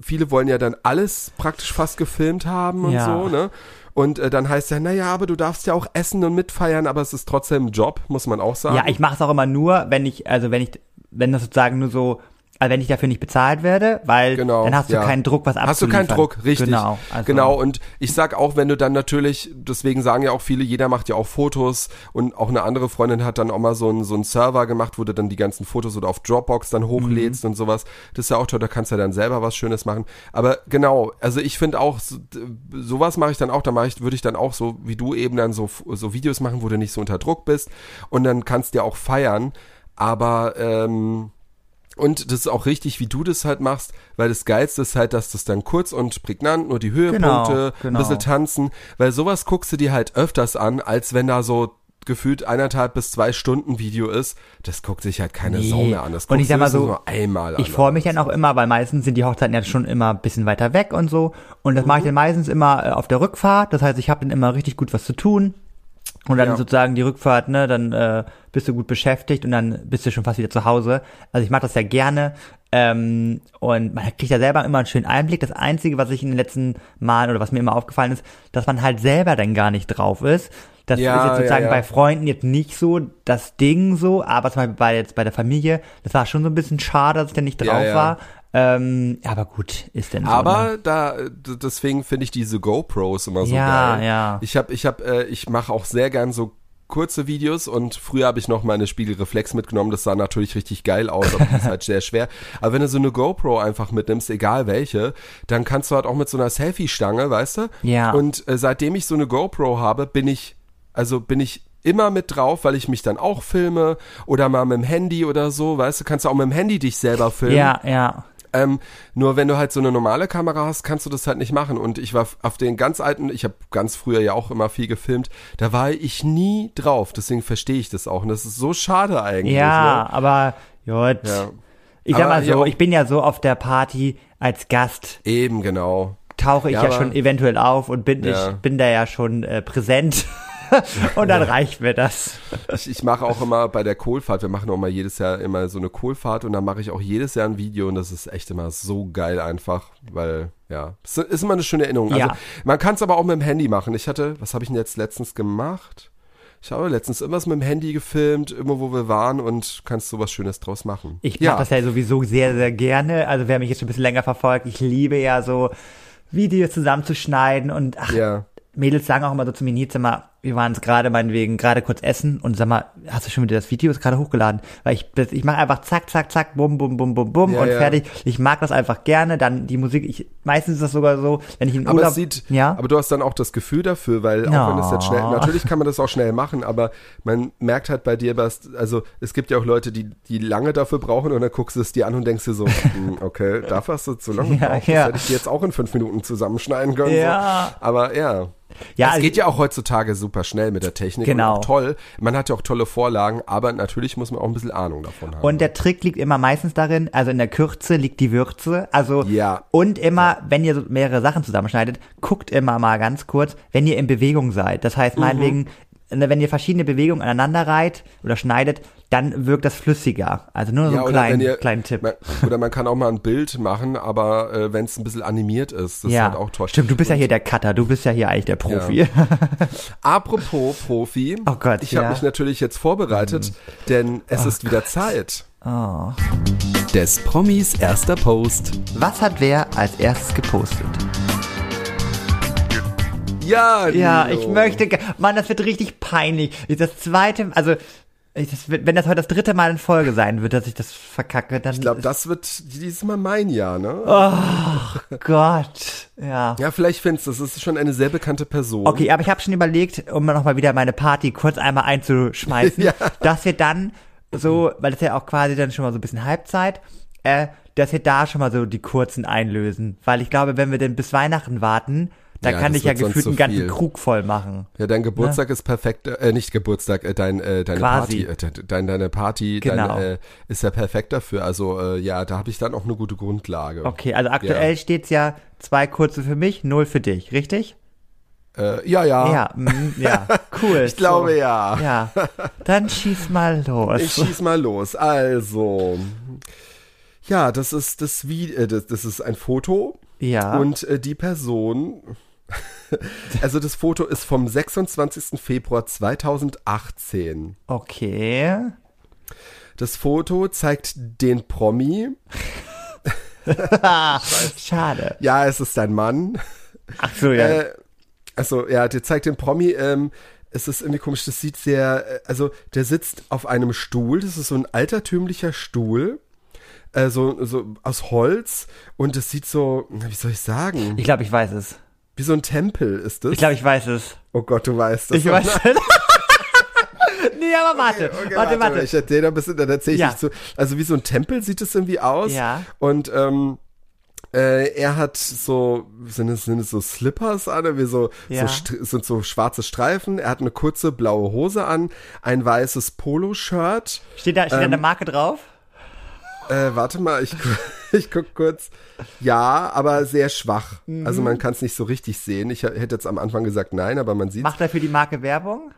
viele wollen ja dann alles praktisch fast gefilmt haben und Ja. so, ne? Und äh, dann heißt ja, naja, aber du darfst ja auch essen und mitfeiern, aber es ist trotzdem ein Job, muss man auch sagen. Ja, ich mache es auch immer nur, wenn ich, also wenn ich, wenn das sozusagen nur so, also wenn ich dafür nicht bezahlt werde, weil Genau, dann hast du ja. keinen Druck, was Hast du keinen abzuliefern. Druck, richtig. Genau, also, genau. Und ich sag auch, wenn du dann natürlich, deswegen sagen ja auch viele, jeder macht ja auch Fotos und auch eine andere Freundin hat dann auch mal so einen so einen Server gemacht, wo du dann die ganzen Fotos oder auf Dropbox dann hochlädst Mhm. und sowas. Das ist ja auch toll, da kannst du ja dann selber was Schönes machen. Aber genau, also ich finde auch, so- sowas mache ich dann auch, da mache ich, würde ich dann auch so, wie du eben dann so, so Videos machen, wo du nicht so unter Druck bist und dann kannst du ja auch feiern. Aber ähm, und das ist auch richtig, wie du das halt machst, weil das Geilste ist halt, dass das dann kurz und prägnant, nur die Höhepunkte, genau. ein bisschen tanzen, weil sowas guckst du dir halt öfters an, als wenn da so gefühlt eineinhalb bis zwei Stunden Video ist. Das guckt sich halt keine Nee. Sau mehr an. Das Und ich sag mal so, nur einmal an. Ich freue mich dann auch immer, weil meistens sind die Hochzeiten ja schon immer ein bisschen weiter weg und so. Und das mache Mhm. ich dann meistens immer äh, auf der Rückfahrt. Das heißt, ich habe dann immer richtig gut was zu tun. Und dann Ja. sozusagen die Rückfahrt, ne, dann äh, bist du gut beschäftigt und dann bist du schon fast wieder zu Hause. Also ich mache das ja gerne. Ähm, und man kriegt ja selber immer einen schönen Einblick. Das Einzige, was ich in den letzten Malen oder was mir immer aufgefallen ist, dass man halt selber dann gar nicht drauf ist. Das Ja, ist jetzt sozusagen ja, bei Freunden jetzt nicht so das Ding so, aber zum Beispiel bei jetzt bei der Familie, das war schon so ein bisschen schade, dass ich da nicht drauf war. Ähm, aber gut, ist denn so. Aber ne? da deswegen finde ich diese GoPros immer so Ja, geil. ja. Ich habe ich habe äh, ich mache auch sehr gern so kurze Videos und früher habe ich noch meine Spiegelreflex mitgenommen, das sah natürlich richtig geil aus, aber das ist halt sehr schwer. Aber wenn du so eine GoPro einfach mitnimmst, egal welche, dann kannst du halt auch mit so einer Selfie-Stange, weißt du? Ja. Und äh, seitdem ich so eine GoPro habe, bin ich, also bin ich immer mit drauf, weil ich mich dann auch filme oder mal mit dem Handy oder so, weißt du, kannst du auch mit dem Handy dich selber filmen. Ja, ja. Ähm, nur wenn du halt so eine normale Kamera hast, kannst du das halt nicht machen. Und ich war auf den ganz alten, ich habe ganz früher ja auch immer viel gefilmt, da war ich nie drauf. Deswegen verstehe ich das auch. Und das ist so schade eigentlich. Ja, Ne? aber gut. Ja. Ich sag Aber mal so, ich bin ja so auf der Party als Gast, Eben, genau. tauche ich Ja, ja, schon eventuell auf und bin, Ja. ich bin da ja schon äh, präsent. und dann reicht mir das. Ich, ich mache auch immer bei der Kohlfahrt, wir machen auch mal jedes Jahr immer so eine Kohlfahrt und dann mache ich auch jedes Jahr ein Video und das ist echt immer so geil einfach, weil, ja, es ist immer eine schöne Erinnerung. Also, Ja. man kann es aber auch mit dem Handy machen. Ich hatte, was habe ich denn jetzt letztens gemacht? Ich habe letztens irgendwas mit dem Handy gefilmt, immer wo wir waren und kannst sowas Schönes draus machen. Ich ja. mache das ja sowieso sehr, sehr gerne. Also wer mich jetzt schon ein bisschen länger verfolgt, ich liebe ja so Videos zusammenzuschneiden und ach, Ja. Mädels sagen auch immer so zu mir, mal, wir waren es gerade meinetwegen gerade kurz essen und sag mal, hast du schon wieder das Video ist gerade hochgeladen? Weil ich ich mache einfach zack, zack, zack, bum, bum, bum, bum, bum Ja, und ja. fertig. Ich mag das einfach gerne. Dann die Musik, ich meistens ist das sogar so, wenn ich in Aber Urlaub, es sieht, ja, aber du hast dann auch das Gefühl dafür, weil auch wenn es jetzt schnell, natürlich kann man das auch schnell machen, aber man merkt halt bei dir, was, also es gibt ja auch Leute, die, die lange dafür brauchen und dann guckst du es dir an und denkst dir so, hm, okay, dafür hast du zu lange gebraucht, ja. das hätte ich dir jetzt auch in fünf Minuten zusammenschneiden können. Ja. So. Aber ja. Ja, es geht ja auch heutzutage super schnell mit der Technik. Genau. Und auch toll. Man hat ja auch tolle Vorlagen, aber natürlich muss man auch ein bisschen Ahnung davon haben. Und der Trick liegt immer meistens darin, also in der Kürze liegt die Würze. Also Ja. und immer, wenn ihr mehrere Sachen zusammenschneidet, guckt immer mal ganz kurz, wenn ihr in Bewegung seid. Das Mhm. heißt, meinetwegen, ne, wenn ihr verschiedene Bewegungen aneinander reiht oder schneidet, dann wirkt das flüssiger. Also nur so ja, einen kleinen, ihr, kleinen Tipp. Man, oder man kann auch mal ein Bild machen, aber äh, wenn es ein bisschen animiert ist, das ja, ist halt auch toll. stimmt. Du bist ja hier der Cutter. Du bist ja hier eigentlich der Profi. Apropos Profi, Oh Gott, ich habe ja. mich natürlich jetzt vorbereitet, denn es ist wieder Zeit. Oh. Des Promis erster Post. Was hat wer als erstes gepostet? Ja, Ja, Nilo. ich möchte, Mann, das wird richtig peinlich. Das zweite, also, das wenn das heute das dritte Mal in Folge sein wird, dass ich das verkacke, dann. Ich glaube, das wird dieses Mal mein Jahr, ne? Oh. Gott. Ja. Ja, vielleicht findest du, das ist schon eine sehr bekannte Person. Okay, aber ich habe schon überlegt, um nochmal wieder meine Party kurz einmal einzuschmeißen, Ja. dass wir dann so, weil das ist ja auch quasi dann schon mal so ein bisschen Halbzeit, äh, dass wir da schon mal so die kurzen einlösen. Weil ich glaube, wenn wir denn bis Weihnachten warten, dann Ja, kann ich ja gefühlt einen ganzen. Krug voll machen. Ja, dein Geburtstag ist perfekt, äh, nicht Geburtstag, äh, dein, äh, deine Quasi. Party, äh, de- dein, deine Party, Genau. dein, äh, ist ja perfekt dafür. Also äh, ja, da habe ich dann auch eine gute Grundlage. Okay, also aktuell steht's ja zwei kurze für mich, null für dich, richtig? Äh, ja, ja. Ja, mm, ja, cool. Ich glaube ja. Ja, dann schieß mal los. Ich schieß mal los. Also, ja, das ist das wie, äh, das, das ist ein Foto ja, und äh, die Person. Also das Foto ist vom 26. Februar 2018. okay. Das Foto zeigt den Promi. Schade. Ja, es ist ein Mann. Ach so, ja. Äh, also ja, der zeigt den Promi. Ähm, es ist irgendwie komisch. Das sieht sehr, äh, also der sitzt auf einem Stuhl. Das ist so ein altertümlicher Stuhl. Äh, so, so aus Holz und es sieht so, wie soll ich sagen, ich glaube, ich weiß es. Wie so ein Tempel ist es. Ich glaube, ich weiß es. oh Gott, du weißt es. Ich weiß es. nee, aber warte. Okay, warte, warte. Ich erzähle ein bisschen, dann erzähle ich Ja. zu. Also wie so ein Tempel sieht es irgendwie aus. Ja. Und ähm, äh, er hat so, sind es, sind es so Slippers an, wie so, Ja. so sind so schwarze Streifen. Er hat eine kurze blaue Hose an, ein weißes Poloshirt. Steht da, steht da Ähm, eine Marke drauf? Äh, warte mal, ich, ich guck kurz. Ja, aber sehr schwach. Also Mhm. man kann es nicht so richtig sehen. Ich hätte jetzt am Anfang gesagt nein, aber man sieht Macht er für die Marke Werbung?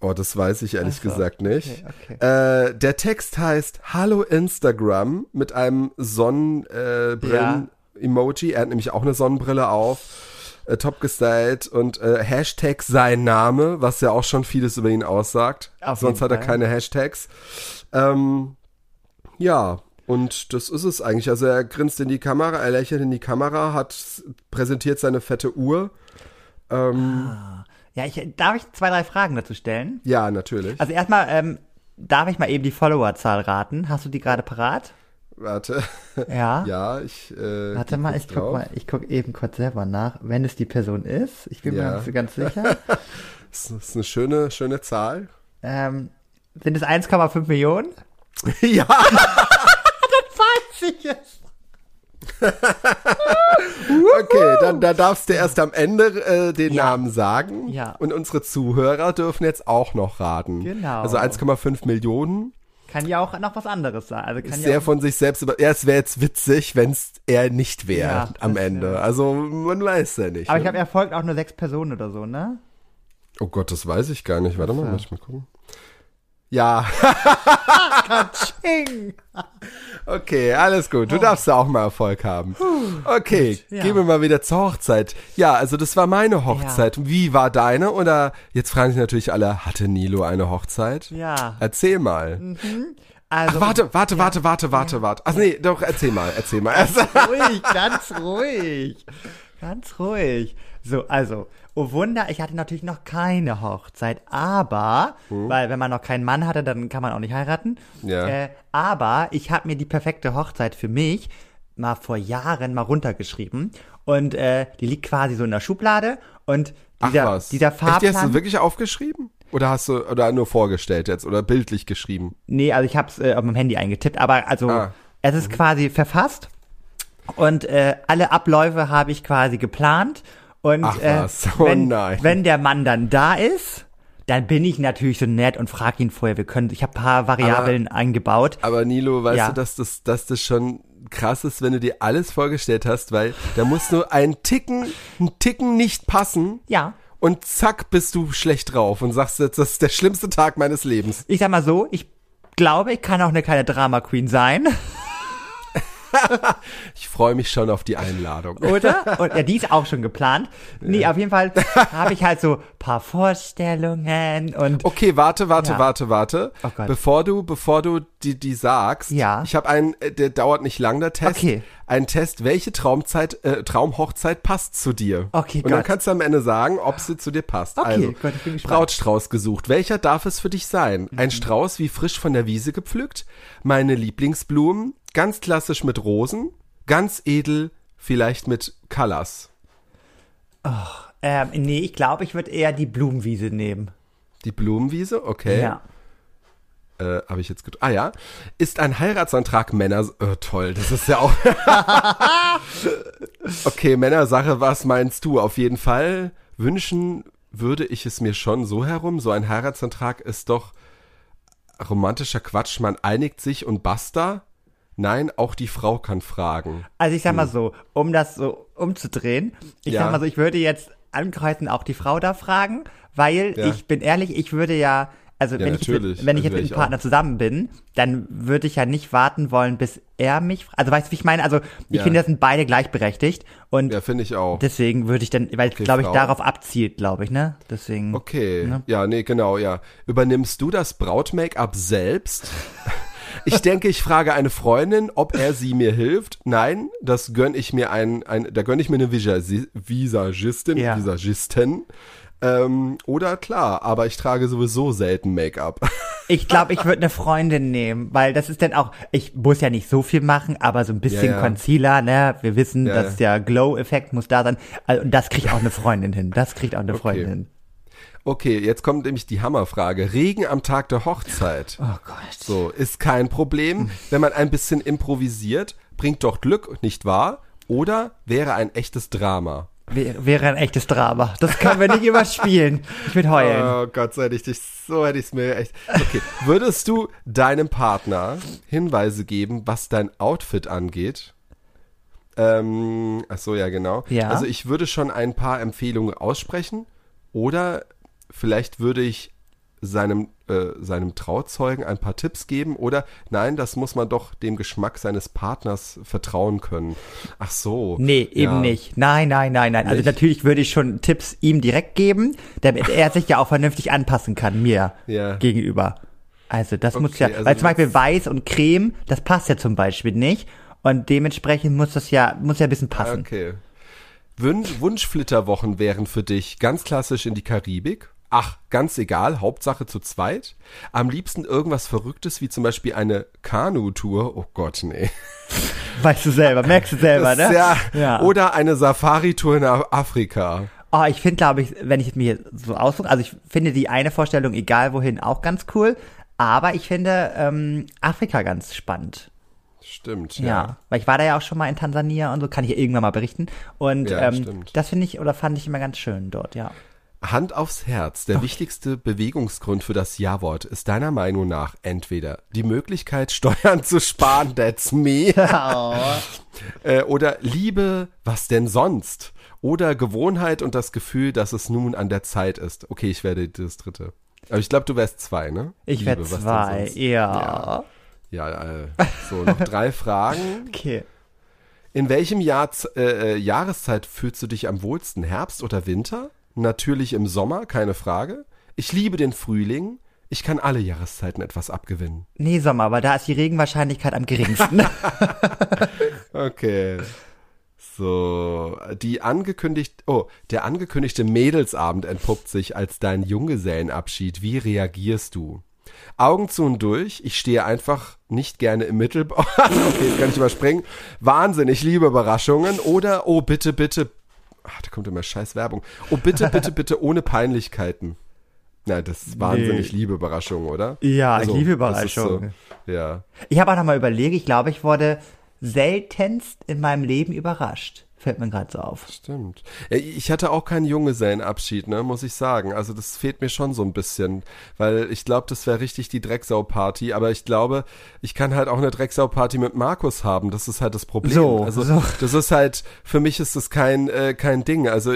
Oh, das weiß ich ehrlich so, gesagt nicht. okay, Äh, der Text heißt Hallo Instagram mit einem Sonnenbrillen-Emoji. er hat nämlich auch eine Sonnenbrille auf. Äh, top gestylt und äh, Hashtag sein Name, was ja auch schon vieles über ihn aussagt. Auf Sonst hat er keine Hashtags. Ähm, ja, Und das ist es eigentlich. Also er grinst in die Kamera, er lächelt in die Kamera, hat präsentiert seine fette Uhr. Ähm, Ja, ich, darf ich zwei, drei Fragen dazu stellen? ja, natürlich. Also erstmal, ähm, darf ich mal eben die Followerzahl raten? Hast du die gerade parat? Warte. Ja. Ja, ich. Äh, Warte mal, ich guck drauf. mal, ich guck eben kurz selber nach, wenn es die Person ist. Ich bin mir Ja. nicht so ganz sicher. Das ist eine schöne, schöne Zahl. ähm, sind es 1,5 Millionen? ja. Ich. Okay, dann da darfst du erst am Ende äh, den Ja. Namen sagen. Ja. Und unsere Zuhörer dürfen jetzt auch noch raten. Genau. Also 1,5 Millionen. Kann ja auch noch was anderes sein. Also kann Ist ja sehr von sich selbst über. Ja, es wäre jetzt witzig, wenn es er nicht wäre Ja, am Ende. stimmt. Also man weiß ja nicht. aber ich ne? glaube, er folgt auch nur sechs Personen oder so, ne? oh Gott, das weiß ich gar nicht. Warte mal, muss ich mal gucken. Ja, Ching. okay, alles gut. Du darfst ja auch mal Erfolg haben. Okay, ja. gehen wir mal wieder zur Hochzeit. Ja, also das war meine Hochzeit. Wie war deine? Oder jetzt fragen sich natürlich alle, hatte Nilo eine Hochzeit? Ja. Erzähl mal. Also, Ach, warte, warte, warte, warte, warte, warte. Ach nee, doch, erzähl mal, erzähl mal. ruhig, ganz ruhig. Ganz ruhig. So, also, oh Wunder, ich hatte natürlich noch keine Hochzeit, aber, weil wenn man noch keinen Mann hatte, dann kann man auch nicht heiraten. Ja. Äh, aber ich habe mir die perfekte Hochzeit für mich mal vor Jahren mal runtergeschrieben und äh, die liegt quasi so in der Schublade und Ach dieser, was. dieser Echt, die hast Fahrplan. du wirklich aufgeschrieben? Oder hast du, oder nur vorgestellt jetzt, oder bildlich geschrieben? Nee, also ich habe es äh, auf meinem Handy eingetippt, aber also Ah. es ist quasi verfasst und äh, alle Abläufe habe ich quasi geplant und Ach äh, oh wenn, nein. wenn der Mann dann da ist, dann bin ich natürlich so nett und frage ihn vorher, wir können, ich habe paar Variablen eingebaut. Aber Nilo, weißt Ja. du, dass das, dass das schon krass ist, wenn du dir alles vorgestellt hast, weil da muss nur ein Ticken, ein Ticken nicht passen Ja, und zack bist du schlecht drauf und sagst jetzt, das ist der schlimmste Tag meines Lebens. ich sag mal so, ich glaube, ich kann auch eine kleine Drama Queen sein, Ich freue mich schon auf die Einladung. oder? Und ja, die ist auch schon geplant. Nee, auf jeden Fall habe ich halt so paar Vorstellungen und Okay, warte, warte, Ja. warte, warte. Oh Gott. Bevor du, bevor du die, die sagst, Ja. ich habe einen, äh, der dauert nicht lang, der Test. Okay. Ein Test, welche Traumzeit, äh, Traumhochzeit passt zu dir? Okay, Und dann Gott. kannst du am Ende sagen, ob sie zu dir passt. Okay, also, Gott, ich bin gespannt. Brautstrauß gesucht. Welcher darf es für dich sein? Mhm. Ein Strauß wie frisch von der Wiese gepflückt? Meine Lieblingsblumen? Ganz klassisch mit Rosen? Ganz edel, vielleicht mit Colors? ähm, nee, ich glaube, ich würde eher die Blumenwiese nehmen. Die Blumenwiese? Okay. Ja. äh, habe ich jetzt gut. Ah ja, ist ein Heiratsantrag Männer. Äh, toll, das ist ja auch. okay, Männersache, was meinst du? Auf jeden Fall wünschen würde ich es mir schon so herum. So ein Heiratsantrag ist doch romantischer Quatsch. Man einigt sich und basta. Nein, auch die Frau kann fragen. Also ich sag mal so, um das so umzudrehen, ich Hm. Ja. sag mal so, ich würde jetzt ankreuzen, auch die Frau da fragen, weil Ja. ich bin ehrlich, ich würde ja, also wenn, ich, wenn ich Also jetzt wär mit ich einem Partner auch. zusammen bin, dann würde ich ja nicht warten wollen, bis er mich, also weißt du, wie ich meine? Also ich Ja. finde, das sind beide gleichberechtigt und Ja, finde ich auch. deswegen würde ich dann, weil ich glaube ich Frau. darauf abzielt, glaube ich, ne? Deswegen. Okay, Ne? ja, nee, genau, ja. Übernimmst du das Braut-Make-up selbst? Ich denke, ich frage eine Freundin, ob er sie mir hilft. Nein, das gönn ich mir ein, ein da gönn ich mir eine Visagi- Visagistin, Ja. Visagisten. Ähm, oder klar, aber ich trage sowieso selten Make-up. Ich glaube, ich würde eine Freundin nehmen, weil das ist dann auch, ich muss ja nicht so viel machen, aber so ein bisschen Ja, ja. Concealer, ne? Wir wissen, Ja, dass der Glow-Effekt muss da sein. Also, Und das kriegt auch eine Freundin hin. Das kriegt auch eine Freundin hin. Okay, jetzt kommt nämlich die Hammerfrage. Regen am Tag der Hochzeit. Oh Gott. So, ist kein Problem. Wenn man ein bisschen improvisiert, bringt doch Glück, nicht wahr? Oder wäre ein echtes Drama. Wär, wäre ein echtes Drama. Das können wir nicht überspielen. Ich würde heulen. Oh Gott, so hätte ich dich, so hätte ich es mir echt. Okay, würdest du deinem Partner Hinweise geben, was dein Outfit angeht? Ähm, ach so, ja, genau. Ja. Also ich würde schon ein paar Empfehlungen aussprechen oder vielleicht würde ich seinem, äh, seinem Trauzeugen ein paar Tipps geben oder nein, das muss man doch dem Geschmack seines Partners vertrauen können. Ach so. Nee, eben ja. nicht. Nein, nein, nein, nein. Also Nicht? natürlich würde ich schon Tipps ihm direkt geben, damit er sich ja auch vernünftig anpassen kann, mir Ja. gegenüber. Also das muss Okay, ja, also weil zum Beispiel Weiß und Creme, das passt ja zum Beispiel nicht. Und dementsprechend muss das ja, muss ja ein bisschen passen. Okay. Wün Wunschflitterwochen wären für dich ganz klassisch in die Karibik. Ach, ganz egal, Hauptsache zu zweit. Am liebsten irgendwas Verrücktes, wie zum Beispiel eine Kanu-Tour. Oh Gott, nee. Weißt du selber, merkst du selber, ne? ja, Ja. Oder eine Safari-Tour nach Afrika. Oh, ich finde, glaube ich, wenn ich es mir so ausdrücke, also ich finde die eine Vorstellung, egal wohin, auch ganz cool. Aber ich finde ähm, Afrika ganz spannend. Stimmt, Ja. ja. Weil ich war da ja auch schon mal in Tansania und so, kann ich ja irgendwann mal berichten. Und Ja, ähm, stimmt. das finde ich oder fand ich immer ganz schön dort, ja. Hand aufs Herz, der wichtigste Bewegungsgrund für das Ja-Wort ist deiner Meinung nach entweder die Möglichkeit, Steuern zu sparen, that's me, äh, oder Liebe, was denn sonst? Oder Gewohnheit und das Gefühl, dass es nun an der Zeit ist. Okay, ich werde das dritte. Aber ich glaube, du wärst zwei, ne? Ich werde was denn zwei, sonst? ja. Ja, äh, so, noch drei Fragen. Okay. In welchem Jahr, äh, äh, Jahreszeit fühlst du dich am wohlsten? Herbst oder Winter? Natürlich im Sommer, keine Frage. Ich liebe den Frühling. Ich kann alle Jahreszeiten etwas abgewinnen. Nee, Sommer, weil da ist die Regenwahrscheinlichkeit am geringsten. Okay. So, die angekündigt, oh, der angekündigte Mädelsabend entpuppt sich als dein Junggesellenabschied. Wie reagierst du? Augen zu und durch. Ich stehe einfach nicht gerne im Mittelbau. okay, jetzt kann ich überspringen. Wahnsinn, ich liebe Überraschungen. Oder, oh, bitte, bitte. Ach, da kommt immer scheiß Werbung. Oh, bitte, bitte, bitte, ohne Peinlichkeiten. Na, das ist Wahnsinn, ich liebe Überraschungen, oder? Ja, ich liebe Überraschungen. So, ja. ich habe auch noch mal überlegt, ich glaube, ich wurde seltenst in meinem Leben überrascht. Fällt mir gerade so auf. Stimmt. Ja, Ich hatte auch keinen Junggesellenabschied, ne, muss ich sagen. Also das fehlt mir schon so ein bisschen, weil ich glaube, das wäre richtig die Drecksau-Party. Aber ich glaube, ich kann halt auch eine Drecksau-Party mit Markus haben. Das ist halt das Problem. So, also so. das ist halt für mich ist das kein äh, kein Ding. Also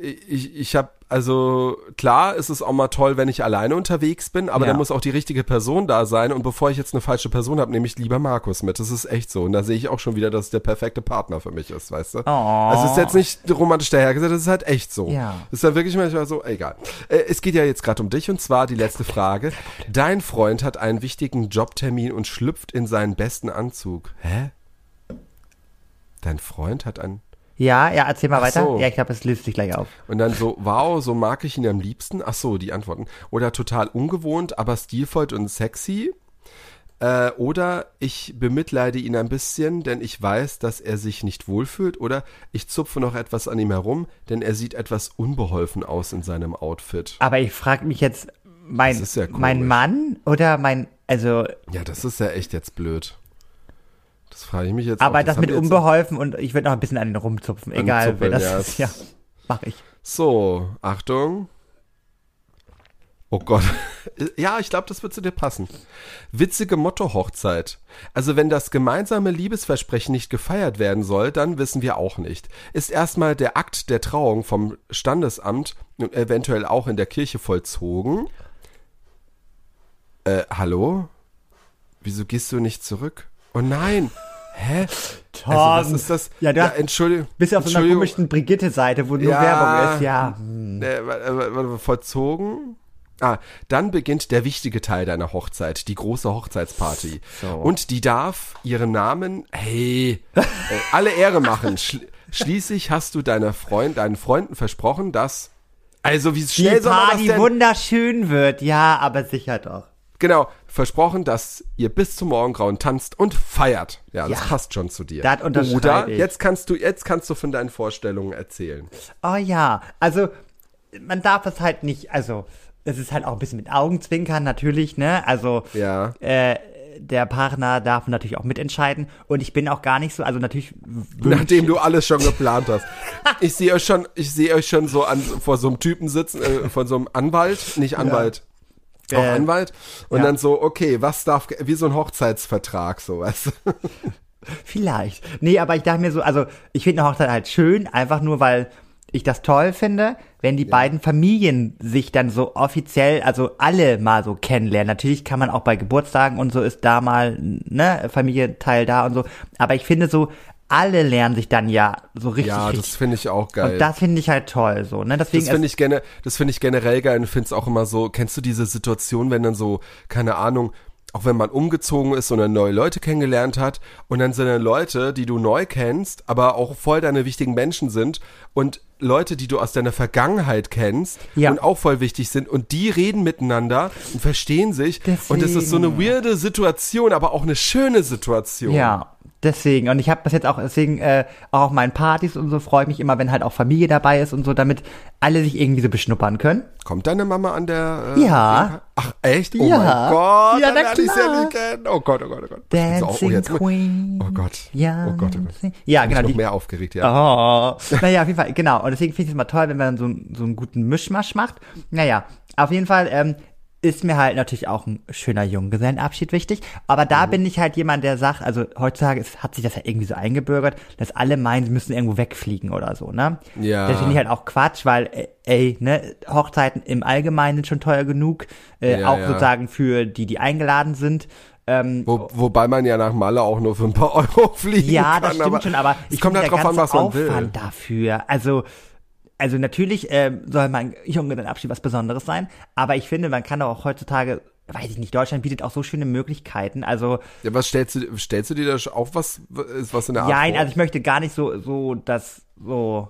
ich ich, habe also klar ist es auch mal toll, wenn ich alleine unterwegs bin, aber Ja. da muss auch die richtige Person da sein. Und bevor ich jetzt eine falsche Person habe, nehme ich lieber Markus mit. Das ist echt so. Und da sehe ich auch schon wieder, dass es der perfekte Partner für mich ist, weißt du? Oh. Also es ist jetzt nicht romantisch dahergesagt, das ist halt echt so. Ja. Das ist dann wirklich manchmal so, egal. Äh, es geht ja jetzt gerade um dich und zwar die letzte Frage. Dein Freund hat einen wichtigen Jobtermin und schlüpft in seinen besten Anzug. Hä? Dein Freund hat einen Ja, ja, erzähl mal Ach weiter. so. Ja, ich glaube, es löst sich gleich auf. und dann so, wow, so mag ich ihn am liebsten. Ach so, die Antworten. Oder total ungewohnt, aber stilvoll und sexy. Äh, oder ich bemitleide ihn ein bisschen, denn ich weiß, dass er sich nicht wohlfühlt. Oder ich zupfe noch etwas an ihm herum, denn er sieht etwas unbeholfen aus in seinem Outfit. Aber ich frage mich jetzt, mein, ja mein Mann oder mein, also, Ja, das ist ja echt jetzt blöd. Das frage ich mich jetzt aber auch. das, haben mit unbeholfen und ich würde noch ein bisschen an den rumzupfen, egal wer Anzuppeln, das ja, ist. Ja, mach ich. So, Achtung. Oh Gott. Ja, ich glaube, das wird zu dir passen. Witzige Motto-Hochzeit. Also wenn das gemeinsame Liebesversprechen nicht gefeiert werden soll, dann wissen wir auch nicht. Ist erstmal der Akt der Trauung vom Standesamt und eventuell auch in der Kirche vollzogen. Äh, hallo? Wieso gehst du nicht zurück? Oh nein! Hä? Tom, Also, was ist das? Ja, du hast- Entschuldigung. bist ja auf so einer komischen Brigitte-Seite, wo nur Ja. Werbung ist, ja. Äh, wa- wa- wa- vollzogen. Ah, dann beginnt der wichtige Teil deiner Hochzeit, die große Hochzeitsparty. So. Und die darf ihren Namen, hey, äh, alle Ehre machen. Schli schließlich hast du deiner Freund, deinen Freunden versprochen, dass, also wie Die schnell soll man das Party denn? wunderschön wird, ja, aber sicher doch. Genau, versprochen, dass ihr bis zum Morgengrauen tanzt und feiert. Ja, das Ja. passt schon zu dir. Das Oder ich. jetzt kannst du, jetzt kannst du von deinen Vorstellungen erzählen. Oh ja, also man darf es halt nicht, also es ist halt auch ein bisschen mit Augenzwinkern natürlich, ne? Also Ja. äh, der Partner darf natürlich auch mitentscheiden und ich bin auch gar nicht so, also natürlich Nachdem du alles schon geplant hast. Ich sehe euch schon, ich sehe euch schon so an, vor so einem Typen sitzen, äh, vor so einem Anwalt, nicht Anwalt, auch Anwalt. Und ja. dann so, okay, was darf, wie so ein Hochzeitsvertrag, so, weißt du? Vielleicht. Nee, aber ich dachte mir so, also ich finde eine Hochzeit halt schön, einfach nur weil ich das toll finde, wenn die beiden Familien sich dann so offiziell, also alle mal so kennenlernen. Natürlich kann man auch bei Geburtstagen und so ist da mal, ne, Familienteil da und so. Aber ich finde so, alle lernen sich dann ja so richtig. Ja, das finde ich auch geil. und das finde ich halt toll, so, ne? Deswegen Das finde ich gerne, das finde ich generell geil und finde es auch immer so, kennst du diese Situation, wenn dann so, keine Ahnung, auch wenn man umgezogen ist und dann neue Leute kennengelernt hat und dann sind dann Leute, die du neu kennst, aber auch voll deine wichtigen Menschen sind und Leute, die du aus deiner Vergangenheit kennst Ja. und auch voll wichtig sind und die reden miteinander und verstehen sich und das ist so eine weirde Situation, aber auch eine schöne Situation. Ja, deswegen. Und ich habe das jetzt auch, deswegen äh, auch auf meinen Partys und so freue ich mich immer, wenn halt auch Familie dabei ist und so, damit alle sich irgendwie so beschnuppern können. Kommt deine Mama an der äh, Ja. Ach echt? Oh Ja. mein Gott, Ja, dann lerne ich sie ja nicht kennen. Oh Gott, oh Gott, oh Gott. Bin so auch- Dancing jetzt- Queen. Oh Gott. Ja, Oh Gott, oh Gott. dancing- Ja, Bin genau. ich noch Die, mehr aufgeregt, ja. Oh. Naja, auf jeden Fall, genau. Und deswegen finde ich es immer toll, wenn man so, so einen guten Mischmasch macht. Naja, auf jeden Fall ähm, ist mir halt natürlich auch ein schöner Junggesellenabschied wichtig. Aber da Mhm. bin ich halt jemand, der sagt, also heutzutage ist, hat sich das ja irgendwie so eingebürgert, dass alle meinen, sie müssen irgendwo wegfliegen oder so, ne? Ja. Das finde ich halt auch Quatsch, weil, äh, ey, ne, Hochzeiten im Allgemeinen sind schon teuer genug. Äh, Ja, auch ja. sozusagen für die, die eingeladen sind. Ähm, Wo, wobei man ja nach Malle auch nur für ein paar Euro fliegen ja, kann. das stimmt aber schon, aber ich kommt finde, halt drauf an, was man will. Aufwand dafür. Also, also natürlich ähm, soll mein Junggesellenabschied was Besonderes sein, aber ich finde, man kann auch heutzutage, weiß ich nicht, Deutschland bietet auch so schöne Möglichkeiten. Also, Ja, was stellst du, stellst du dir da auch was, ist was in der Art ja, vor? also ich möchte gar nicht so, so, das, so.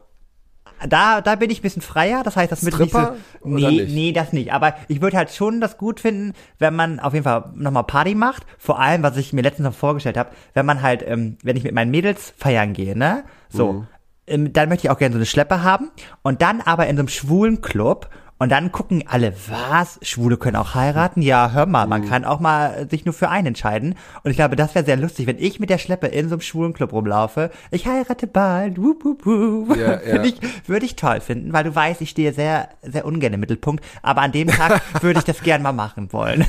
Da, da bin ich ein bisschen freier, das heißt, das mit nicht so, nee, nicht? nee, das nicht. Aber ich würde halt schon das gut finden, wenn man auf jeden Fall nochmal Party macht. Vor allem, was ich mir letztens noch vorgestellt habe, wenn man halt, ähm, wenn ich mit meinen Mädels feiern gehe, ne? So, Mhm. Ähm, dann möchte ich auch gerne so eine Schleppe haben und dann aber in so einem schwulen Club und dann gucken alle, was? Schwule können auch heiraten? Ja, hör mal, Mhm. man kann auch mal sich nur für einen entscheiden. Und ich glaube, das wäre sehr lustig, wenn ich mit der Schleppe in so einem schwulen Club rumlaufe. Ich heirate bald, wup, wup, wup. Ja, ja. Finde ich, würde ich toll finden, weil du weißt, ich stehe sehr, sehr ungern im Mittelpunkt. Aber an dem Tag würde ich das gern mal machen wollen.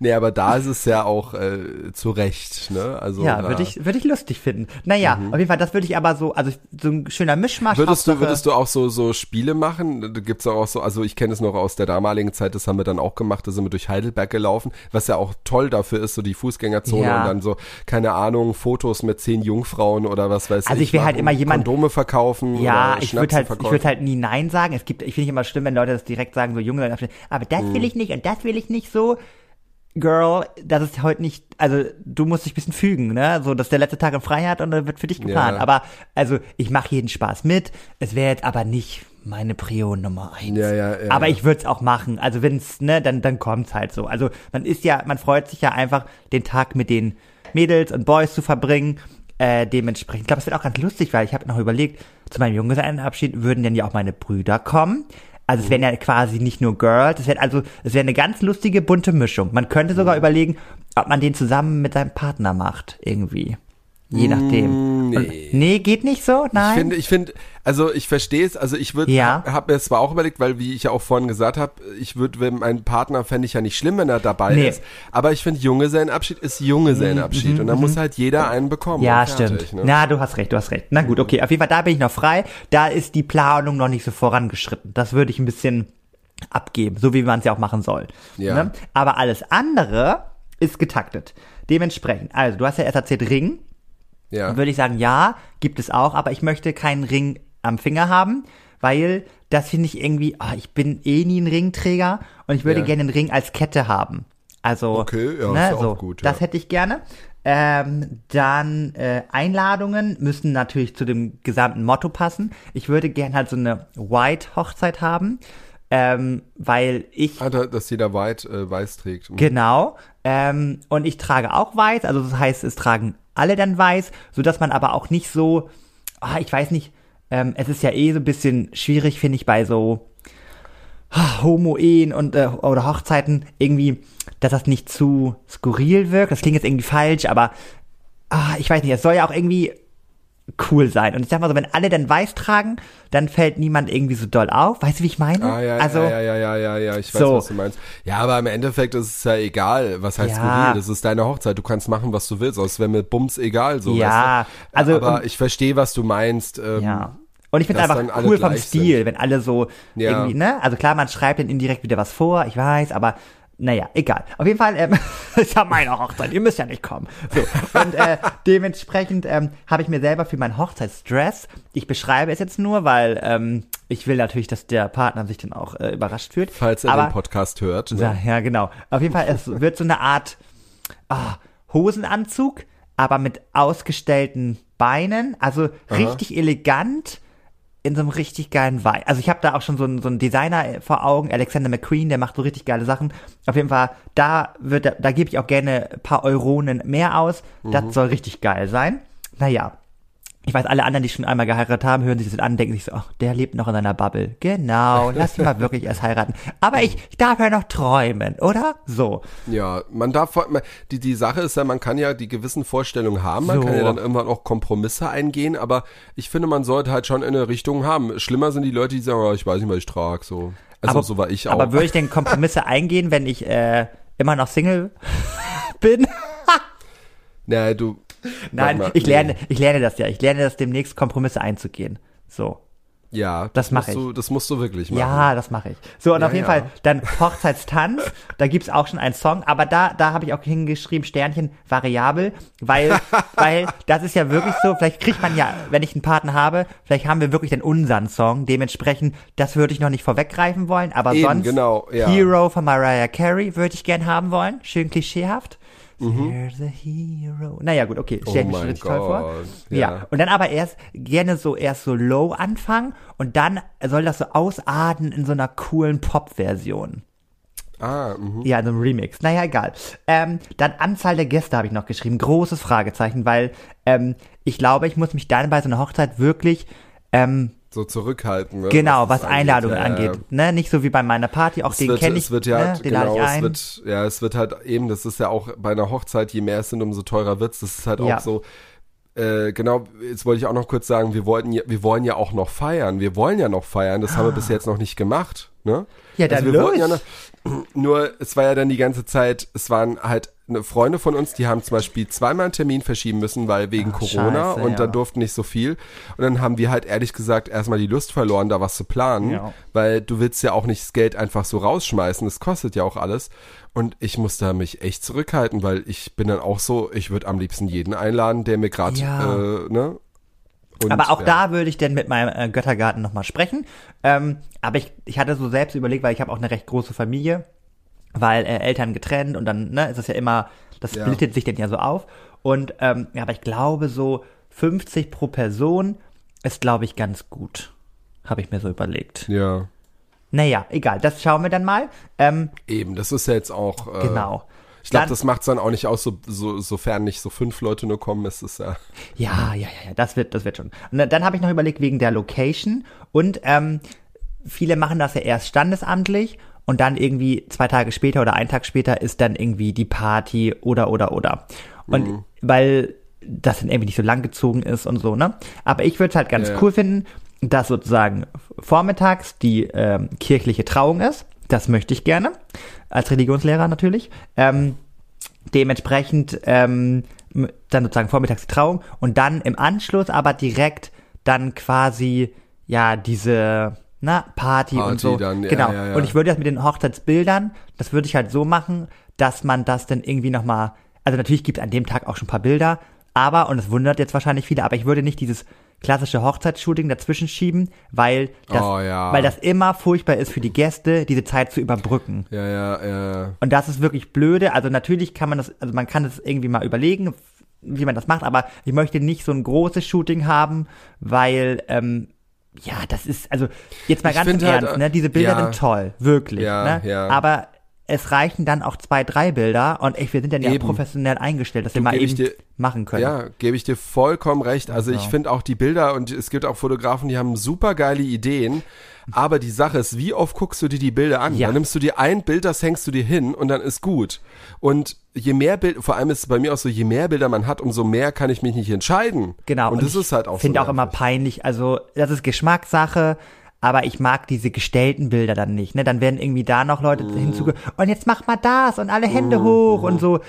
Nee, aber da ist es ja auch äh, zu Recht, ne? Also Ja, würde ich, würde ich lustig finden. Naja, auf jeden Fall, das würde ich aber so, also so ein schöner Mischmasch. Mhm. Würdest du, würdest du auch so, so Spiele machen? Da gibt's auch so, also ich kenne es noch aus der damaligen Zeit, das haben wir dann auch gemacht, da sind wir durch Heidelberg gelaufen, was ja auch toll dafür ist, so die Fußgängerzone Ja. und dann so, keine Ahnung, Fotos mit zehn Jungfrauen oder was weiß Also ich wär halt machen, immer jemand- Kondome verkaufen Ja, ich würde halt, ich würde halt nie Nein sagen. Es gibt, ich finde ich immer schlimm, wenn Leute das direkt sagen, so Junge, aber das Mhm. will ich nicht und das will ich nicht so. Girl, das ist heute nicht, also du musst dich ein bisschen fügen, ne? So, das ist der letzte Tag in Freiheit und dann wird für dich geplant. Ja. Aber, also, ich mache jeden Spaß mit. Es wäre jetzt aber nicht meine Prio Nummer eins. Ja, ja, ja, aber ich würde es auch machen. Also wenn's, ne, dann, dann kommt's halt so. Also man ist ja, man freut sich ja einfach, den Tag mit den Mädels und Boys zu verbringen. Äh, dementsprechend, ich glaube, es wird auch ganz lustig, weil ich habe noch überlegt, zu meinem Junggesellenabschied würden dann ja auch meine Brüder kommen. Also es wären ja quasi nicht nur Girls, es wäre also, es wäre eine ganz lustige bunte Mischung. Man könnte sogar überlegen, ob man den zusammen mit seinem Partner macht, irgendwie. Je nachdem. nee. Und, nee, geht nicht so? Nein? Ich finde, ich finde, also ich verstehe es, also ich würde, Ja. hab, hab mir zwar auch überlegt, weil wie ich ja auch vorhin gesagt habe, ich würde, wenn mein Partner fände ich ja nicht schlimm, wenn er dabei Nee. ist, aber ich finde, Junggesellenabschied ist Junggesellenabschied und da muss halt jeder einen bekommen. Mhm, Ja, fertig, stimmt. Ne? Na, du hast recht, du hast recht. Na gut, okay. Auf jeden Fall, da bin ich noch frei. Da ist die Planung noch nicht so vorangeschritten. Das würde ich ein bisschen abgeben, so wie man es ja auch machen soll. Ja. Ne? Aber alles andere ist getaktet. Dementsprechend, also du hast ja erst erzählt Ring. Ja. Würde ich sagen, ja, gibt es auch, aber ich möchte keinen Ring am Finger haben, weil das finde ich irgendwie, ah, ich bin eh nie ein Ringträger und ich würde Ja. gerne einen Ring als Kette haben. Also, Okay, ja, ne, ist auch so, gut, das ja. hätte ich gerne. Ähm, dann äh, Einladungen müssen natürlich zu dem gesamten Motto passen. Ich würde gerne halt so eine White-Hochzeit haben, ähm, weil ich Ah, da- dass jeder weit äh, weiß trägt. Genau. Ähm, und ich trage auch weiß, also das heißt, es tragen alle dann weiß, so dass man aber auch nicht so, ah, ich weiß nicht, ähm, es ist ja eh so ein bisschen schwierig, finde ich, bei so ah, Homo-Ehen und äh, oder Hochzeiten irgendwie, dass das nicht zu skurril wirkt. Das klingt jetzt irgendwie falsch, aber ah, ich weiß nicht, es soll ja auch irgendwie cool sein. Und ich sag mal so, wenn alle dann weiß tragen, dann fällt niemand irgendwie so doll auf. Weißt du, wie ich meine? Ah, ja, also, ja, ja, ja, ja, ja, ich weiß, So. was du meinst. Ja, aber im Endeffekt ist es ja egal, was heißt Ja. skurril, das ist deine Hochzeit, du kannst machen, was du willst, es wäre mir bums egal, so, Ja, weißt du? also- aber ich verstehe, was du meinst, ähm, Ja. Und ich finde einfach cool vom Stil, wenn alle so Ja. irgendwie, ne? Also klar, man schreibt dann indirekt wieder was vor, ich weiß, aber naja, egal. Auf jeden Fall, ähm, ist ja meine Hochzeit, ihr müsst ja nicht kommen. So, und äh, dementsprechend ähm, habe ich mir selber für meinen Hochzeitsdress, ich beschreibe es jetzt nur, weil ähm, ich will natürlich, dass der Partner sich dann auch äh, überrascht fühlt. Falls er Aber, den Podcast hört. Ne? ja, ja, genau. Auf jeden Fall, es wird so eine Art ah, Hosenanzug, aber mit ausgestellten Beinen, also richtig elegant in so einem richtig geilen Vibe. Also ich habe da auch schon so einen, so einen Designer vor Augen, Alexander McQueen, der macht so richtig geile Sachen. Auf jeden Fall, da wird, da, da gebe ich auch gerne ein paar Euronen mehr aus. Das soll richtig geil sein. Naja. Ich weiß, alle anderen, die schon einmal geheiratet haben, hören sich das an, denken sich so, ach, der lebt noch in seiner Bubble. Genau, lass ihn mal wirklich erst heiraten. Aber ich, ich darf ja noch träumen, oder? So. Ja, man darf, die, die Sache ist ja, man kann ja die gewissen Vorstellungen haben, man So. kann ja dann irgendwann auch Kompromisse eingehen, aber ich finde, man sollte halt schon in eine Richtung haben. Schlimmer sind die Leute, die sagen, oh, ich weiß nicht, was ich trage, so. Also aber, so war ich auch. Aber würde ich denn Kompromisse eingehen, wenn ich äh, immer noch Single bin? naja, du. Nein, ich lerne, ich lerne das ja. Ich lerne das demnächst, Kompromisse einzugehen. So. Ja, Das mach musst Du, das musst du wirklich machen. Ja, das mache ich. So, und Ja, auf jeden ja. Fall dann Hochzeitstanz, da gibt's auch schon einen Song, aber da, da habe ich auch hingeschrieben, Sternchen variabel, weil, weil das ist ja wirklich so, vielleicht kriegt man ja, wenn ich einen Partner habe, vielleicht haben wir wirklich dann unseren Song, dementsprechend, das würde ich noch nicht vorweggreifen wollen, aber Eben, sonst genau, ja. Hero von Mariah Carey würde ich gern haben wollen, schön klischeehaft. Mhm. There's a hero. Naja, gut, okay, stell Oh schon mein richtig toll vor. Ja. ja. Und dann aber erst gerne so erst so low anfangen und dann soll das so ausarten in so einer coolen Pop-Version. Ah, mhm. Ja, so ein Remix. Naja, egal. Ähm, dann Anzahl der Gäste habe ich noch geschrieben. Großes Fragezeichen, weil ähm, ich glaube, ich muss mich dann bei so einer Hochzeit wirklich ähm, so zurückhalten. Ne, genau, was das Einladungen Ja, ja. angeht. Ne? Nicht so wie bei meiner Party, auch Es den kenne ich, es wird ja, ne? den genau, ich ein. es wird, ja, es wird halt eben, das ist ja auch bei einer Hochzeit, je mehr es sind, umso teurer wird's. Das ist halt Ja. auch so, äh, genau, jetzt wollte ich auch noch kurz sagen, wir wollten ja, wir wollen ja auch noch feiern. Wir wollen ja noch feiern, das haben wir bis jetzt noch nicht gemacht, ne? Ja, dann also wir los. ja noch, nur, es war ja dann die ganze Zeit, es waren halt Freunde von uns, die haben zum Beispiel zweimal einen Termin verschieben müssen, weil wegen Ach, Corona scheiße, und ja. dann durften nicht so viel. Und dann haben wir halt ehrlich gesagt erstmal die Lust verloren, da was zu planen, Ja. weil du willst ja auch nicht das Geld einfach so rausschmeißen, das kostet ja auch alles. Und ich muss da mich echt zurückhalten, weil ich bin dann auch so, ich würde am liebsten jeden einladen, der mir gerade, Ja. äh, ne? Und, aber auch ja. da würde ich denn mit meinem äh, Göttergarten nochmal sprechen. Ähm, aber ich, ich hatte so selbst überlegt, weil ich habe auch eine recht große Familie, weil äh, Eltern getrennt und dann ne, ist das ja immer, das Ja. splittet sich dann ja so auf. Und ähm, ja, aber ich glaube so 50 pro Person ist, glaube ich, ganz gut. Habe ich mir so überlegt. Ja, Naja, egal, das schauen wir dann mal. Ähm, eben, das ist ja jetzt auch, äh, genau. Ich glaube, das macht's dann auch nicht aus, so, so, sofern nicht so fünf Leute nur kommen, ist es ja. Ja, ja, ja, ja, das wird, das wird schon. Und dann habe ich noch überlegt wegen der Location und ähm, viele machen das ja erst standesamtlich und dann irgendwie zwei Tage später oder einen Tag später ist dann irgendwie die Party oder oder oder. Und weil das dann irgendwie nicht so lang gezogen ist und so, ne? Aber ich würde es halt ganz Ja, cool finden, dass sozusagen vormittags die ähm, kirchliche Trauung ist. Das möchte ich gerne. Als Religionslehrer natürlich. Ähm, dementsprechend ähm, dann sozusagen vormittags die Trauung und dann im Anschluss aber direkt dann quasi ja diese na, Party, und Party so. dann, ja, genau. ja, ja. Und ich würde das mit den Hochzeitsbildern, das würde ich halt so machen, dass man das dann irgendwie nochmal, also natürlich gibt es an dem Tag auch schon ein paar Bilder, aber, und es wundert jetzt wahrscheinlich viele, aber ich würde nicht dieses klassische Hochzeitsshooting dazwischen schieben, weil das, Oh, ja. weil das immer furchtbar ist für die Gäste, diese Zeit zu überbrücken. Ja, ja, ja. Und das ist wirklich blöde. Also natürlich kann man das, also man kann es irgendwie mal überlegen, wie man das macht, aber ich möchte nicht so ein großes Shooting haben, weil, ähm, ja, das ist, also jetzt mal Ich ganz im halt, Ernst, ne? Diese Bilder ja. sind toll, wirklich. Ja, ne? ja. Aber es reichen dann auch zwei, drei Bilder und echt, wir sind dann ja Eben. professionell eingestellt, dass wir mal ich eben dir- machen können. Ja, gebe ich dir vollkommen recht. Also ich Genau. finde auch die Bilder und es gibt auch Fotografen, die haben super geile Ideen. Aber die Sache ist, wie oft guckst du dir die Bilder an? Ja. Dann nimmst du dir ein Bild, das hängst du dir hin und dann ist gut. Und je mehr Bild, vor allem ist es bei mir auch so, je mehr Bilder man hat, umso mehr kann ich mich nicht entscheiden. Genau. Und, das ich ist halt auch finde so. auch immer peinlich. Also, das ist Geschmackssache. Aber ich mag diese gestellten Bilder dann nicht. Ne? Dann werden irgendwie da noch Leute Mhm. hinzuge. Und jetzt mach mal das und alle Hände hoch und so.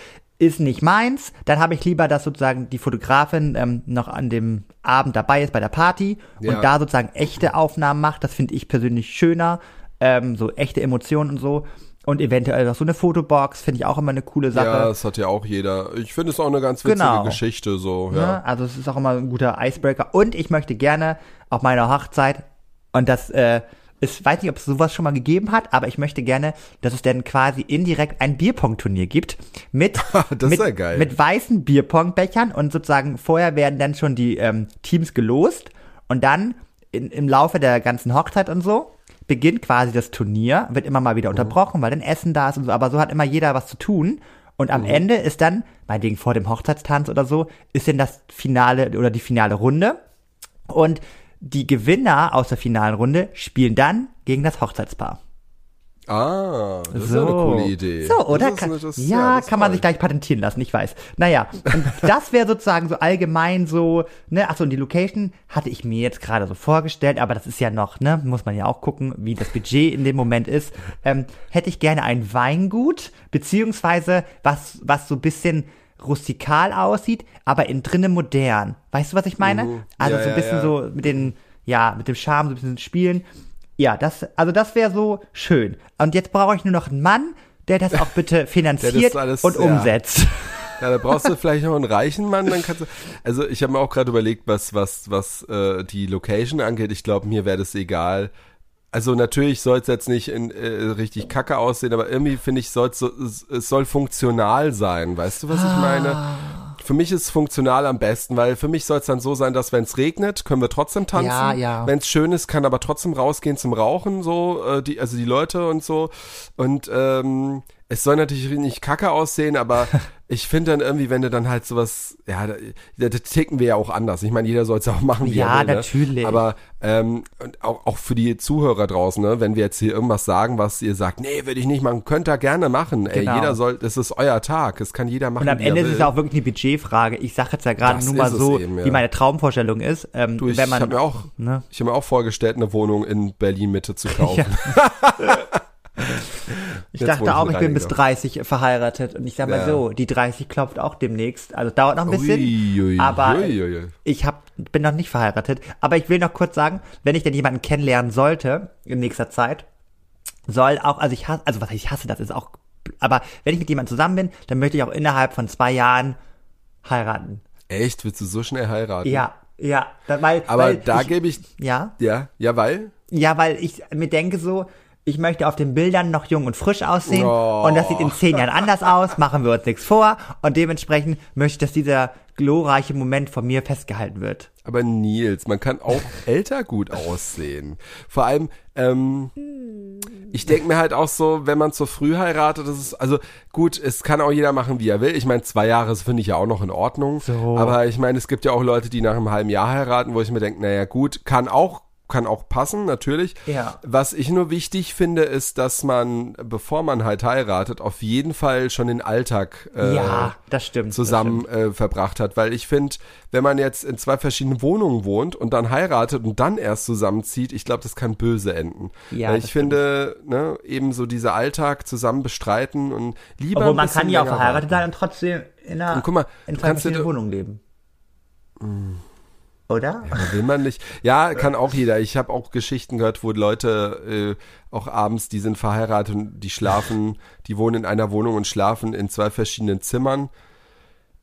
Ist nicht meins. Dann habe ich lieber, dass sozusagen die Fotografin ähm, noch an dem Abend dabei ist bei der Party Ja. und da sozusagen echte Aufnahmen macht. Das finde ich persönlich schöner. Ähm, so echte Emotionen und so. und eventuell noch so eine Fotobox, finde ich auch immer eine coole Sache. Ja, das hat ja auch jeder. Ich finde es auch eine ganz witzige Genau. Geschichte so, ja. Ne? Also es ist auch immer ein guter Icebreaker. Und ich möchte gerne auf meiner Hochzeit, und das äh, ist, weiß nicht, ob es sowas schon mal gegeben hat, aber ich möchte gerne, dass es dann quasi indirekt ein Bierpong-Turnier gibt mit, mit, ja mit weißen Bierpongbechern und sozusagen vorher werden dann schon die ähm, Teams gelost und dann in, im Laufe der ganzen Hochzeit und so beginnt quasi das Turnier, wird immer mal wieder unterbrochen, weil dann Essen da ist und so, aber so hat immer jeder was zu tun. Und am Ende ist dann, meinetwegen vor dem Hochzeitstanz oder so, ist dann das Finale oder die finale Runde. Und die Gewinner aus der finalen Runde spielen dann gegen das Hochzeitspaar. Ah, das ist ja eine coole Idee. So, oder? Ist Kann, eine- das- ja, ist kann man toll. sich gleich patentieren lassen, ich weiß. Naja, und das wäre sozusagen so allgemein so, ne, achso, und die Location hatte ich mir jetzt gerade so vorgestellt, aber das ist ja noch, ne, muss man ja auch gucken, wie das Budget in dem Moment ist. Ähm, hätte ich gerne ein Weingut, beziehungsweise was, was so ein bisschen rustikal aussieht, aber innen drinnen modern. Weißt du, was ich meine? Also Ja, so ein bisschen ja. so mit den, ja, mit dem Charme, so ein bisschen spielen. Ja, das, also das wäre so schön. Und jetzt brauche ich nur noch einen Mann, der das auch bitte finanziert alles- und umsetzt. Ja, da brauchst du vielleicht noch einen reichen Mann, dann kannst du. Also ich habe mir auch gerade überlegt, was was was äh, die Location angeht. Ich glaube, mir wäre das egal. Also natürlich soll es jetzt nicht in, äh, richtig kacke aussehen, aber irgendwie finde ich, soll's so, es, es soll funktional sein. Weißt du, was ich meine? Ah. Für mich ist funktional am besten, weil für mich soll es dann so sein, dass wenn es regnet, können wir trotzdem tanzen. Ja, ja. Wenn es schön ist, kann aber trotzdem rausgehen zum Rauchen, so, äh, die, also die Leute und so. Und ähm, es soll natürlich nicht kacke aussehen, aber ich finde dann irgendwie, wenn du dann halt sowas, ja, da, da ticken wir ja auch anders. Ich meine, jeder soll es auch machen, wie Ja, er will. natürlich. Ne? Aber ähm, und auch, auch für die Zuhörer draußen, ne, wenn wir jetzt hier irgendwas sagen, was ihr sagt, nee, würde ich nicht machen, könnt ihr gerne machen. Ey, Genau. jeder soll, das ist euer Tag, das kann jeder machen. Und am Ende ist es ja auch wirklich eine Budgetfrage. Ich sage jetzt ja gerade nur mal so, eben, ja. wie meine Traumvorstellung ist. Ähm, Du, ich wenn man, habe mir auch, ne? ich habe mir auch vorgestellt, eine Wohnung in Berlin Mitte zu kaufen. Ich Jetzt, dachte auch, ich bin bis reingegangen. 30 verheiratet und ich sag mal Ja. so, die 30 klopft auch demnächst. Also dauert noch ein bisschen, Ui, ui, aber ui, ich hab, bin noch nicht verheiratet. Aber ich will noch kurz sagen, wenn ich denn jemanden kennenlernen sollte in nächster Zeit, soll auch, also ich hasse, also was ich hasse das, ist auch, aber wenn ich mit jemandem zusammen bin, dann möchte ich auch innerhalb von zwei Jahren heiraten. Echt, willst du so schnell heiraten? Ja, ja, da- weil, Aber weil da ich, gebe ich, ja, ja, ja, weil? ja, weil ich mir denke so, ich möchte auf den Bildern noch jung und frisch aussehen Oh. und das sieht in zehn Jahren anders aus, machen wir uns nichts vor und dementsprechend möchte ich, dass dieser glorreiche Moment von mir festgehalten wird. Aber Nils, man kann auch älter gut aussehen. Vor allem, ähm, ich denke mir halt auch so, wenn man zu früh heiratet, das ist, also gut, es kann auch jeder machen, wie er will. Ich meine, zwei Jahre das finde ich ja auch noch in Ordnung. So. Aber ich meine, es gibt ja auch Leute, die nach einem halben Jahr heiraten, wo ich mir denke, naja gut, kann auch kann auch passen, natürlich. Ja. Was ich nur wichtig finde, ist, dass man, bevor man halt heiratet, auf jeden Fall schon den Alltag äh, ja, das stimmt. zusammen äh, verbracht hat. Weil ich finde, wenn man jetzt in zwei verschiedenen Wohnungen wohnt und dann heiratet und dann erst zusammenzieht, ich glaube, das kann böse enden. Ja, Weil das ich finde, ne, eben so dieser Alltag zusammen bestreiten und lieber ein man kann ja auch verheiratet sein und trotzdem in einer Und guck mal, in zwei verschiedenen Wohnungen leben. Oder? Will man nicht. Ja, kann auch jeder. Ich habe auch Geschichten gehört, wo Leute äh, auch abends, die sind verheiratet und die schlafen, die wohnen in einer Wohnung und schlafen in zwei verschiedenen Zimmern.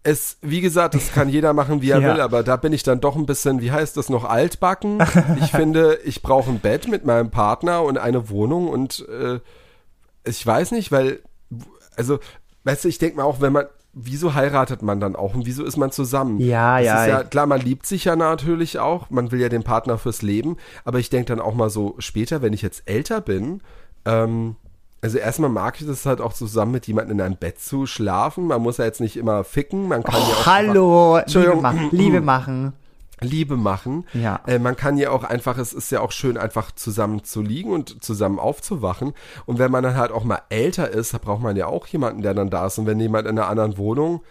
Es, wie gesagt, das kann jeder machen, wie er Ja. will, aber da bin ich dann doch ein bisschen, wie heißt das noch, altbacken. Ich finde, ich brauche ein Bett mit meinem Partner und eine Wohnung und äh, ich weiß nicht, weil, also, weißt du, ich denke mir auch, wenn man, wieso heiratet man dann auch und wieso ist man zusammen? Ja, das ja, Ist ja klar, man liebt sich ja natürlich auch, man will ja den Partner fürs Leben, aber ich denke dann auch mal so später, wenn ich jetzt älter bin, ähm, also erstmal mag ich das halt auch zusammen mit jemandem in einem Bett zu schlafen. Man muss ja jetzt nicht immer ficken, man kann ja auch Hallo, Liebe Entschuldigung. machen, Liebe machen. Liebe machen. Ja. Äh, man kann ja auch einfach, es ist ja auch schön, einfach zusammen zu liegen und zusammen aufzuwachen. Und wenn man dann halt auch mal älter ist, da braucht man ja auch jemanden, der dann da ist. Und wenn jemand in einer anderen Wohnung,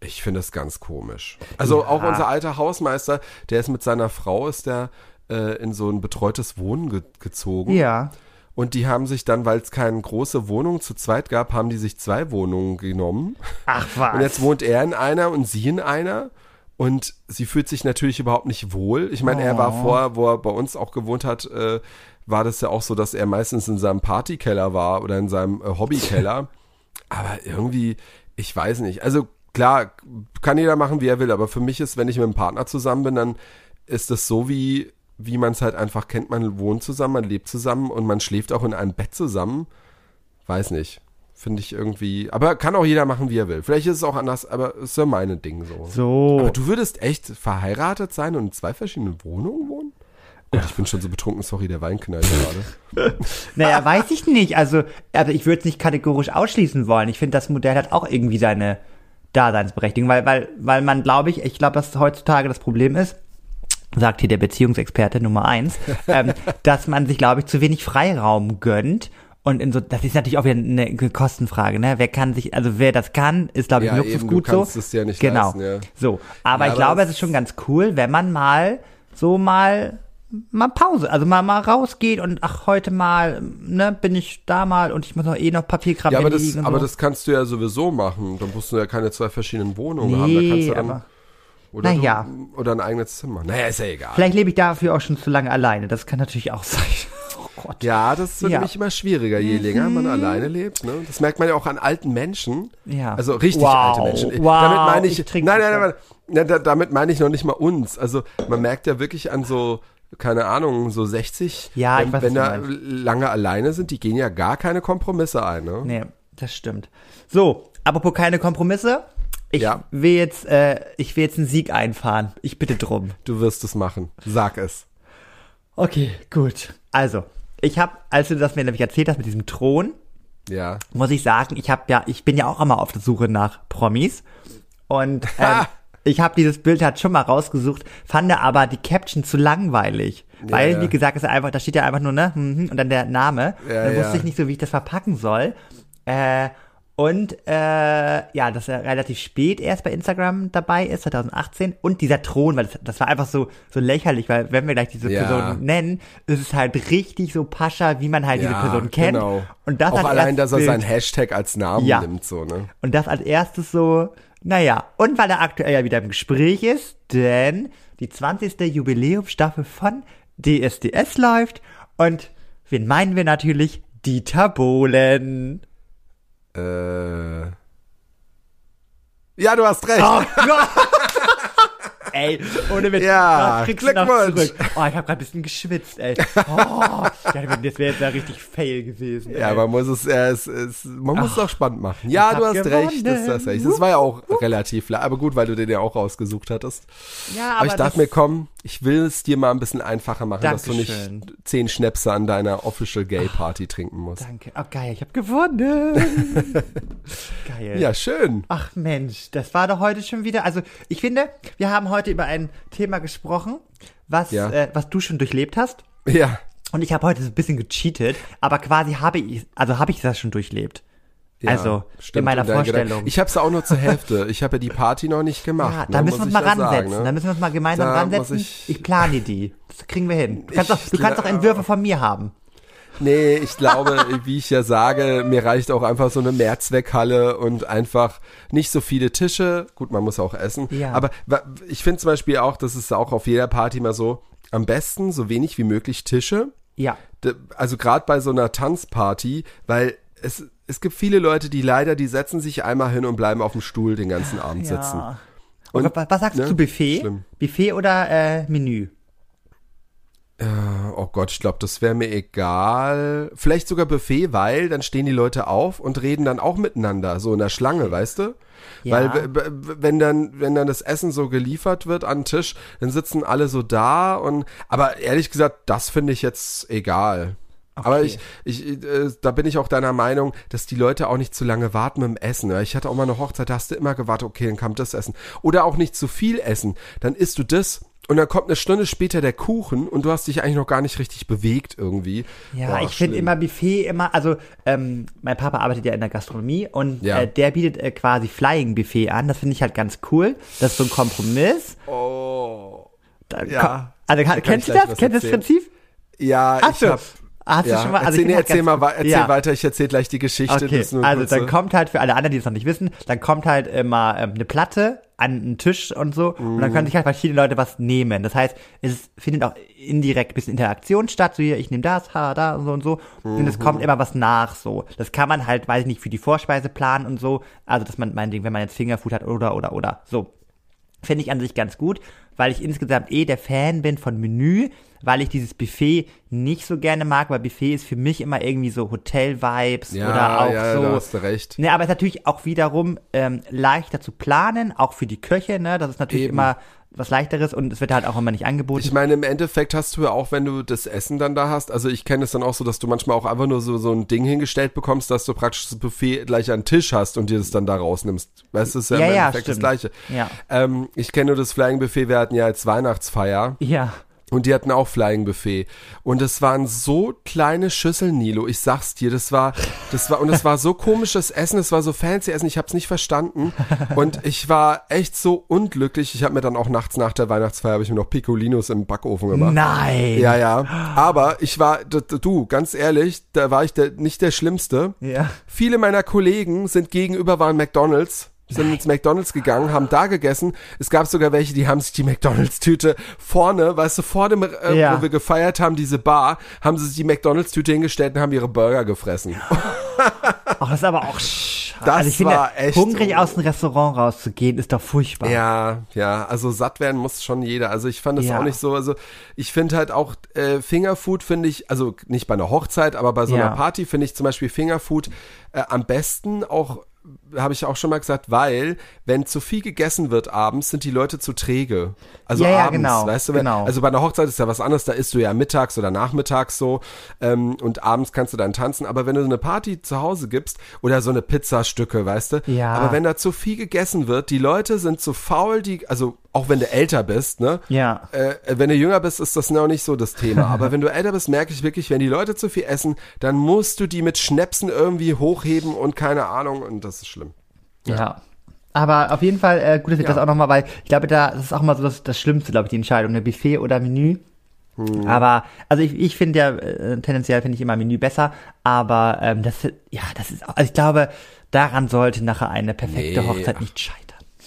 ich finde das ganz komisch. Also Ja. auch unser alter Hausmeister, der ist mit seiner Frau, ist der äh, in so ein betreutes Wohnen ge gezogen. Ja. Und die haben sich dann, weil es keine große Wohnung zu zweit gab, haben die sich zwei Wohnungen genommen. Ach was. Und jetzt wohnt er in einer und sie in einer. Und sie fühlt sich natürlich überhaupt nicht wohl. Ich meine, er war Oh. vorher, wo er bei uns auch gewohnt hat, äh, war das ja auch so, dass er meistens in seinem Partykeller war oder in seinem äh, Hobbykeller. aber irgendwie, ich weiß nicht. Also klar, kann jeder machen, wie er will, aber für mich ist, wenn ich mit einem Partner zusammen bin, dann ist das so wie, wie man es halt einfach kennt, man wohnt zusammen, man lebt zusammen und man schläft auch in einem Bett zusammen. Weiß nicht. Finde ich irgendwie. Aber kann auch jeder machen, wie er will. Vielleicht ist es auch anders, aber ist ja meine Ding so. So. Aber du würdest echt verheiratet sein und in zwei verschiedenen Wohnungen wohnen? Und ich bin schon so betrunken, sorry, der Wein knallt gerade. Naja, weiß ich nicht. Also, also ich würde es nicht kategorisch ausschließen wollen. Ich finde, das Modell hat auch irgendwie seine Daseinsberechtigung, weil, weil, weil man, glaube ich, ich glaube, dass heutzutage das Problem ist, sagt hier der Beziehungsexperte Nummer eins, ähm, dass man sich, glaube ich, zu wenig Freiraum gönnt. Und in so, das ist natürlich auch wieder eine Kostenfrage, ne? Wer kann sich, also wer das kann, ist, glaube ich, Ja, ein eben, Luxusgut du kannst so. es dir nicht genau. leisten, ja. So. Aber Ja, ich aber glaube, es ist schon ganz cool, wenn man mal so mal mal Pause, also mal mal rausgeht und ach heute mal, ne, bin ich da mal und ich muss noch eh noch Papierkram Ja, aber das, und aber so. das kannst du ja sowieso machen. Dann musst du ja keine zwei verschiedenen Wohnungen haben. Da Nee, kannst du dann, aber oder, Na ja. du, oder ein eigenes Zimmer. Naja, ist ja egal. vielleicht lebe ich dafür auch schon zu lange alleine. Das kann natürlich auch sein. Gott. Ja, das wird Ja. nämlich immer schwieriger, je länger man alleine lebt. Ne? Das merkt man ja auch an alten Menschen. Ja. Also richtig Wow, alte Menschen. wow, damit meine ich, ich nein, nein, nein, nein, da- damit meine ich noch nicht mal uns. Also man merkt ja wirklich an so, keine Ahnung, so 60, Ja, ich wenn, weiß, wenn da lange alleine sind, die gehen ja gar keine Kompromisse ein. Ne? Nee, das stimmt. So, apropos keine Kompromisse. Ich Ja. will jetzt, äh, ich will jetzt einen Sieg einfahren. Ich bitte drum. Du wirst es machen. Sag es. Okay, gut. Also, ich habe, als du das mir nämlich erzählt hast mit diesem Thron, Ja. muss ich sagen, ich habe ja, ich bin ja auch immer auf der Suche nach Promis und ähm, ich habe dieses Bild halt schon mal rausgesucht, fand aber die Caption zu langweilig, weil ja. wie gesagt, ist einfach, da steht ja einfach nur ne mhm, und dann der Name. Ja, dann wusste ja. ich nicht so, wie ich das verpacken soll. Äh, und äh, ja, dass er relativ spät erst bei Instagram dabei ist, 2018. Und dieser Thron, weil das, das war einfach so so lächerlich, weil wenn wir gleich diese Ja. Person nennen, ist es halt richtig so Pascha, wie man halt diese Person kennt. Genau. Und das auch allein, dass er seinen Hashtag als Namen Ja. nimmt, so, ne? Und das als erstes so, naja, und weil er aktuell ja wieder im Gespräch ist, denn die 20. Jubiläumsstaffel von DSDS läuft und wen meinen wir natürlich? Dieter Bohlen. Äh. Ja, du hast recht. Oh Gott! Ey, ohne Witz, Ja, kriegst Glückwunsch. zurück. Oh, ich habe gerade ein bisschen geschwitzt, ey. Oh, das wäre jetzt ja richtig fail gewesen. Ja, ey. man muss es, äh, es, es man muss es auch spannend machen. Ja, du hast recht, das, das, recht. das war ja auch relativ aber gut, weil du den ja auch rausgesucht hattest. ja, Aber, ich dachte mir, komm, ich will es dir mal ein bisschen einfacher machen, dass du Dankeschön. nicht zehn Schnäpse an deiner Official Gay Party trinken musst. Danke. Oh, geil, ich habe gewonnen. geil. Ja, schön. Ach Mensch, das war doch heute schon wieder. Also ich finde, wir haben heute über ein Thema gesprochen, was, Ja. äh, was du schon durchlebt hast. Ja. Und ich habe heute so ein bisschen gecheatet, aber quasi habe ich, also habe ich das schon durchlebt. Ja also stimmt, in meiner Vorstellung. Ich habe es auch nur zur Hälfte. Ich habe ja die Party noch nicht gemacht. ja, ne, da müssen wir uns mal ransetzen. sagen, Da ne? müssen wir uns mal gemeinsam Da ransetzen. ich- Ich, plane die. Das kriegen wir hin. Du kannst auch, Ich du kannst auch gla- Entwürfe von mir haben. Nee, ich glaube, wie ich ja sage, mir reicht auch einfach so eine Mehrzweckhalle und einfach nicht so viele Tische. Gut, man muss auch essen. Ja. Aber ich finde zum Beispiel auch, das ist auch auf jeder Party mal so, am besten so wenig wie möglich Tische. Ja. Also gerade bei so einer Tanzparty, weil es, es gibt viele Leute, die leider, die setzen sich einmal hin und bleiben auf dem Stuhl den ganzen Abend sitzen. ja. Und, Und, was, sagst ne, du zu Buffet? schlimm. Buffet oder äh, Menü? Oh Gott, ich glaube, das wäre mir egal. Vielleicht sogar Buffet, weil dann stehen die Leute auf und reden dann auch miteinander, so in der Schlange, weißt du? Ja. Weil wenn dann, wenn dann das Essen so geliefert wird an den Tisch, dann sitzen alle so da und aber ehrlich gesagt, das finde ich jetzt egal. Aber ich, ich, äh, da bin ich auch deiner Meinung, dass die Leute auch nicht zu lange warten mit dem Essen. Ja, Ich hatte auch mal eine Hochzeit, da hast du immer gewartet, okay, dann kam das Essen. Oder auch nicht zu viel essen. Dann isst du das und dann kommt eine Stunde später der Kuchen und du hast dich eigentlich noch gar nicht richtig bewegt irgendwie. Ja, Boah, ich finde immer Buffet immer, also ähm, mein Papa arbeitet ja in der Gastronomie und Ja. äh, der bietet äh, quasi Flying Buffet an. Das finde ich halt ganz cool. Das ist so ein Kompromiss. Oh. Da, Ja. Also Da kennst du das? Kennst du das. Prinzip? Ja, Ach ich so. hab, Hast ja. du schon mal, also erzähl, ich nee, erzähl mal, erzähl Ja. weiter, ich erzähl gleich die Geschichte. Okay, also kurze- dann kommt halt für alle anderen, die es noch nicht wissen, dann kommt halt immer ähm, eine Platte an einen Tisch und so und dann Mhm. können sich halt verschiedene Leute was nehmen. Das heißt, es findet auch indirekt ein bisschen Interaktion statt, so hier, ich nehme das, ha, da und so und so und Mhm. es kommt immer was nach so. Das kann man halt, weiß ich nicht, für die Vorspeise planen und so, also dass man meinetwegen, wenn man jetzt Fingerfood hat oder oder oder so. Finde ich an sich ganz gut, weil ich insgesamt eh der Fan bin von Menü, weil ich dieses Buffet nicht so gerne mag, weil Buffet ist für mich immer irgendwie so Hotel-Vibes ja, oder auch ja, so. da hast du recht. Ne, aber es ist natürlich auch wiederum ähm, leichter zu planen, auch für die Köche, ne? Das ist natürlich Eben. immer was leichteres und es wird halt auch immer nicht angeboten. Ich meine, im Endeffekt hast du ja auch, wenn du das Essen dann da hast, also ich kenne es dann auch so, dass du manchmal auch einfach nur so, so ein Ding hingestellt bekommst, dass du praktisch das Buffet gleich an den Tisch hast und dir das dann da rausnimmst. Weißt du, das ist ja, Ja, im ja, Endeffekt das stimmt. Gleiche. Ja. Ähm, ich kenne nur das Flying Buffet, wir hatten ja jetzt Weihnachtsfeier ja. Und die hatten auch Flying Buffet und es waren so kleine Schüsseln, Nilo, ich sag's dir, das war, das war, und es war so komisches Essen, es war so fancy Essen, ich hab's nicht verstanden und ich war echt so unglücklich, ich habe mir dann auch nachts nach der Weihnachtsfeier, habe ich mir noch Piccolinos im Backofen gemacht. Nein. Ja, ja. Aber ich war, du, ganz ehrlich, da war ich der, nicht der Schlimmste. Ja. Viele meiner Kollegen sind gegenüber waren McDonalds, sind ins McDonalds gegangen, haben da gegessen. Es gab sogar welche, die haben sich die McDonalds-Tüte vorne, weißt du, vor dem, äh, Ja. wo wir gefeiert haben, diese Bar, haben sie sich die McDonalds-Tüte hingestellt und haben ihre Burger gefressen. Ach, das ist aber auch sch Das also ich finde, war echt- hungrig aus dem Restaurant rauszugehen, ist doch furchtbar. Ja, ja, also satt werden muss schon jeder. Also ich fand es Ja. auch nicht so. Also ich finde halt auch äh, Fingerfood finde ich, also nicht bei einer Hochzeit, aber bei so Ja. einer Party finde ich zum Beispiel Fingerfood äh, am besten auch habe ich auch schon mal gesagt, weil wenn zu viel gegessen wird abends, sind die Leute zu träge. Also Ja, ja, abends, genau, weißt du, wenn, genau. also bei einer Hochzeit ist ja was anderes, da isst du ja mittags oder nachmittags so ähm, und abends kannst du dann tanzen, aber wenn du so eine Party zu Hause gibst oder so eine Pizzastücke, weißt du, Ja. aber wenn da zu viel gegessen wird, die Leute sind zu faul, die, also auch wenn du älter bist, ne? Ja. Äh, wenn du jünger bist, ist das noch nicht so das Thema. Aber wenn du älter bist, merke ich wirklich, wenn die Leute zu viel essen, dann musst du die mit Schnäpsen irgendwie hochheben und keine Ahnung und das ist schlimm. Ja. Aber auf jeden Fall äh, gut, dass ich Ja. das auch nochmal, weil ich glaube, da das ist auch mal so das, das Schlimmste, glaube ich, die Entscheidung, ne Buffet oder Menü. Hm. Aber, also ich, ich finde ja, äh, tendenziell finde ich immer Menü besser, aber ähm, das, ja, das ist, also ich glaube, daran sollte nachher eine perfekte Nee, Hochzeit ach. nicht scheitern.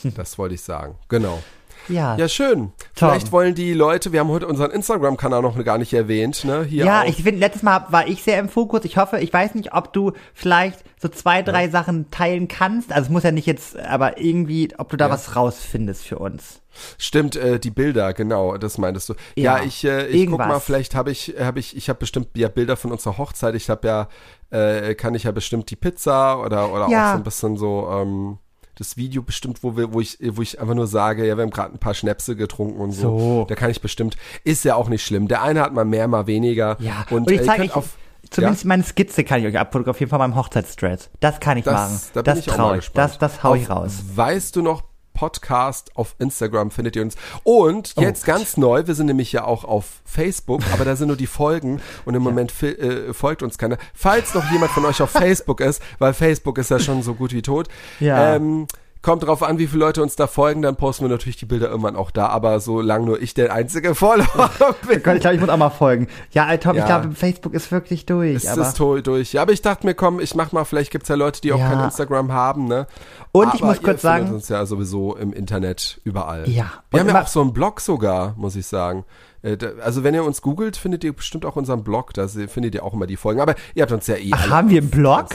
Das wollte ich sagen. Genau. Ja, Ja, schön. Tom. Vielleicht wollen die Leute, wir haben heute unseren Instagram-Kanal noch gar nicht erwähnt, ne? Hier ja, auch. ich finde, letztes Mal war ich sehr im Fokus. Ich hoffe, ich weiß nicht, ob du vielleicht so zwei, drei Sachen teilen kannst. Also es muss ja nicht jetzt, aber irgendwie, ob du da Ja. was rausfindest für uns. Stimmt, äh, die Bilder, genau, das meintest du. Ja, Ja, ich, äh, ich guck mal, vielleicht habe ich, habe ich, ich habe bestimmt ja Bilder von unserer Hochzeit. Ich habe ja, äh, kann ich ja bestimmt die Pizza oder oder Ja. auch so ein bisschen so ähm, das Video bestimmt, wo wir, wo ich, wo ich einfach nur sage, ja, wir haben gerade ein paar Schnäpse getrunken und so. So. Da kann ich bestimmt, ist ja auch nicht schlimm. Der eine hat mal mehr, mal weniger. Ja, und, und ich äh, zeige auf, zumindest meine Skizze kann ich euch abfotografieren von meinem Hochzeitsdress. Das kann ich Das- machen. da das ich traue ich. Das, das hau ich Auf raus. Weißt du noch Podcast auf Instagram findet ihr uns. Und Oh jetzt ganz neu, wir sind nämlich ja auch auf Facebook, aber da sind nur die Folgen und im Moment fi- äh, folgt uns keiner. Falls noch jemand von euch auf Facebook ist, weil Facebook ist ja schon so gut wie tot, Ja. ähm, Kommt drauf an, wie viele Leute uns da folgen, dann posten wir natürlich die Bilder irgendwann auch da, aber solange nur ich der einzige Follower bin. Ich glaube, ich muss auch mal folgen. Ja, Tom, Ja. ich glaube, Facebook ist wirklich durch. ist aber es to- durch. Ja, aber ich dachte mir, komm, ich mach mal, vielleicht gibt's ja Leute, die auch Ja. kein Instagram haben, ne? Und ich Aber muss kurz sagen- uns ja sowieso im Internet überall. Ja. Wir haben ja auch so einen Blog sogar, muss ich sagen. Äh, Also wenn ihr uns googelt, findet ihr bestimmt auch unseren Blog, da findet ihr auch immer die Folgen. Aber ihr habt uns ja eh Ach, haben wir einen Blog?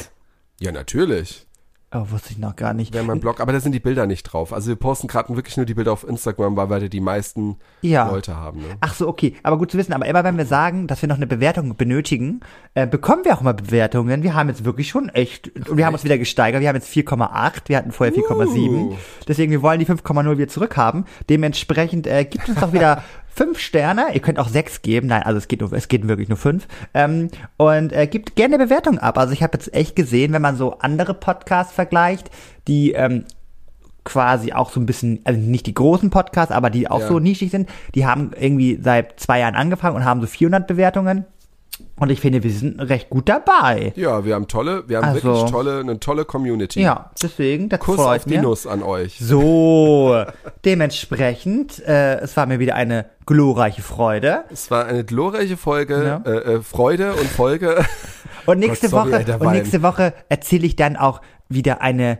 Ja, natürlich. Oh, wusste ich noch gar nicht. Wir haben einen Blog, aber da sind die Bilder nicht drauf. Also wir posten gerade wirklich nur die Bilder auf Instagram, weil wir da die meisten Ja. Leute haben. Ne? Ach so, okay. Aber gut zu wissen. Aber immer wenn wir sagen, dass wir noch eine Bewertung benötigen, äh, bekommen wir auch immer Bewertungen. Wir haben jetzt wirklich schon echt, und wir haben uns wieder gesteigert. Wir haben jetzt 4,8. Wir hatten vorher 4,7. Uh. Deswegen, wir wollen die 5,0 wieder zurückhaben. Dementsprechend äh, gibt uns doch wieder fünf Sterne. Ihr könnt auch sechs geben. Nein, also es geht, nur, es geht wirklich nur fünf. Ähm, und äh, gibt gerne Bewertung ab. Also ich habe jetzt echt gesehen, wenn man so andere Podcasts vergleicht, die ähm, quasi auch so ein bisschen, also nicht die großen Podcasts, aber die auch Ja. so nischig sind, die haben irgendwie seit zwei Jahren angefangen und haben so 400 Bewertungen. Und ich finde, wir sind recht gut dabei. Ja, wir haben tolle, wir haben Also- wirklich tolle, eine tolle Community. Ja, deswegen, das Kuss freut auf die mir. Nuss an euch. So, dementsprechend, äh, es war mir wieder eine glorreiche Freude. Es war eine glorreiche Folge, Ja. äh, äh, Freude und Folge. Und nächste Gott, sorry, Woche, und nächste Woche erzähle ich dann auch wieder eine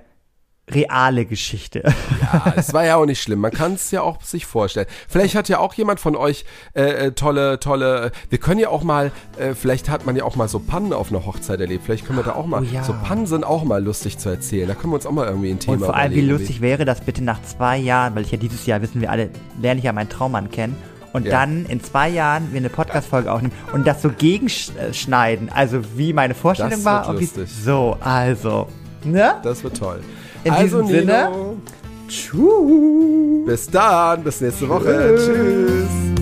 reale Geschichte. Ja, es war ja auch nicht schlimm. Man kann es ja auch sich vorstellen. Vielleicht hat ja auch jemand von euch äh, äh, tolle, tolle. Wir können ja auch mal. Äh, vielleicht hat man ja auch mal so Pannen auf einer Hochzeit erlebt. Vielleicht können wir da auch mal. Oh ja. So Pannen sind auch mal lustig zu erzählen. Da können wir uns auch mal irgendwie ein Thema Und vor allem, wie lustig wäre das bitte nach zwei Jahren, weil ich ja dieses Jahr, wissen wir alle, lerne ich ja meinen Traummann kennen. Und Ja. dann in zwei Jahren wir eine Podcast-Folge aufnehmen und das so gegenschneiden. Also wie meine Vorstellung Das war. wird und wie- lustig. So, also. Ne? Das wird toll. In also, diesem Sinne- Nino, Tschüss. bis dann, bis nächste Woche. Tschüss.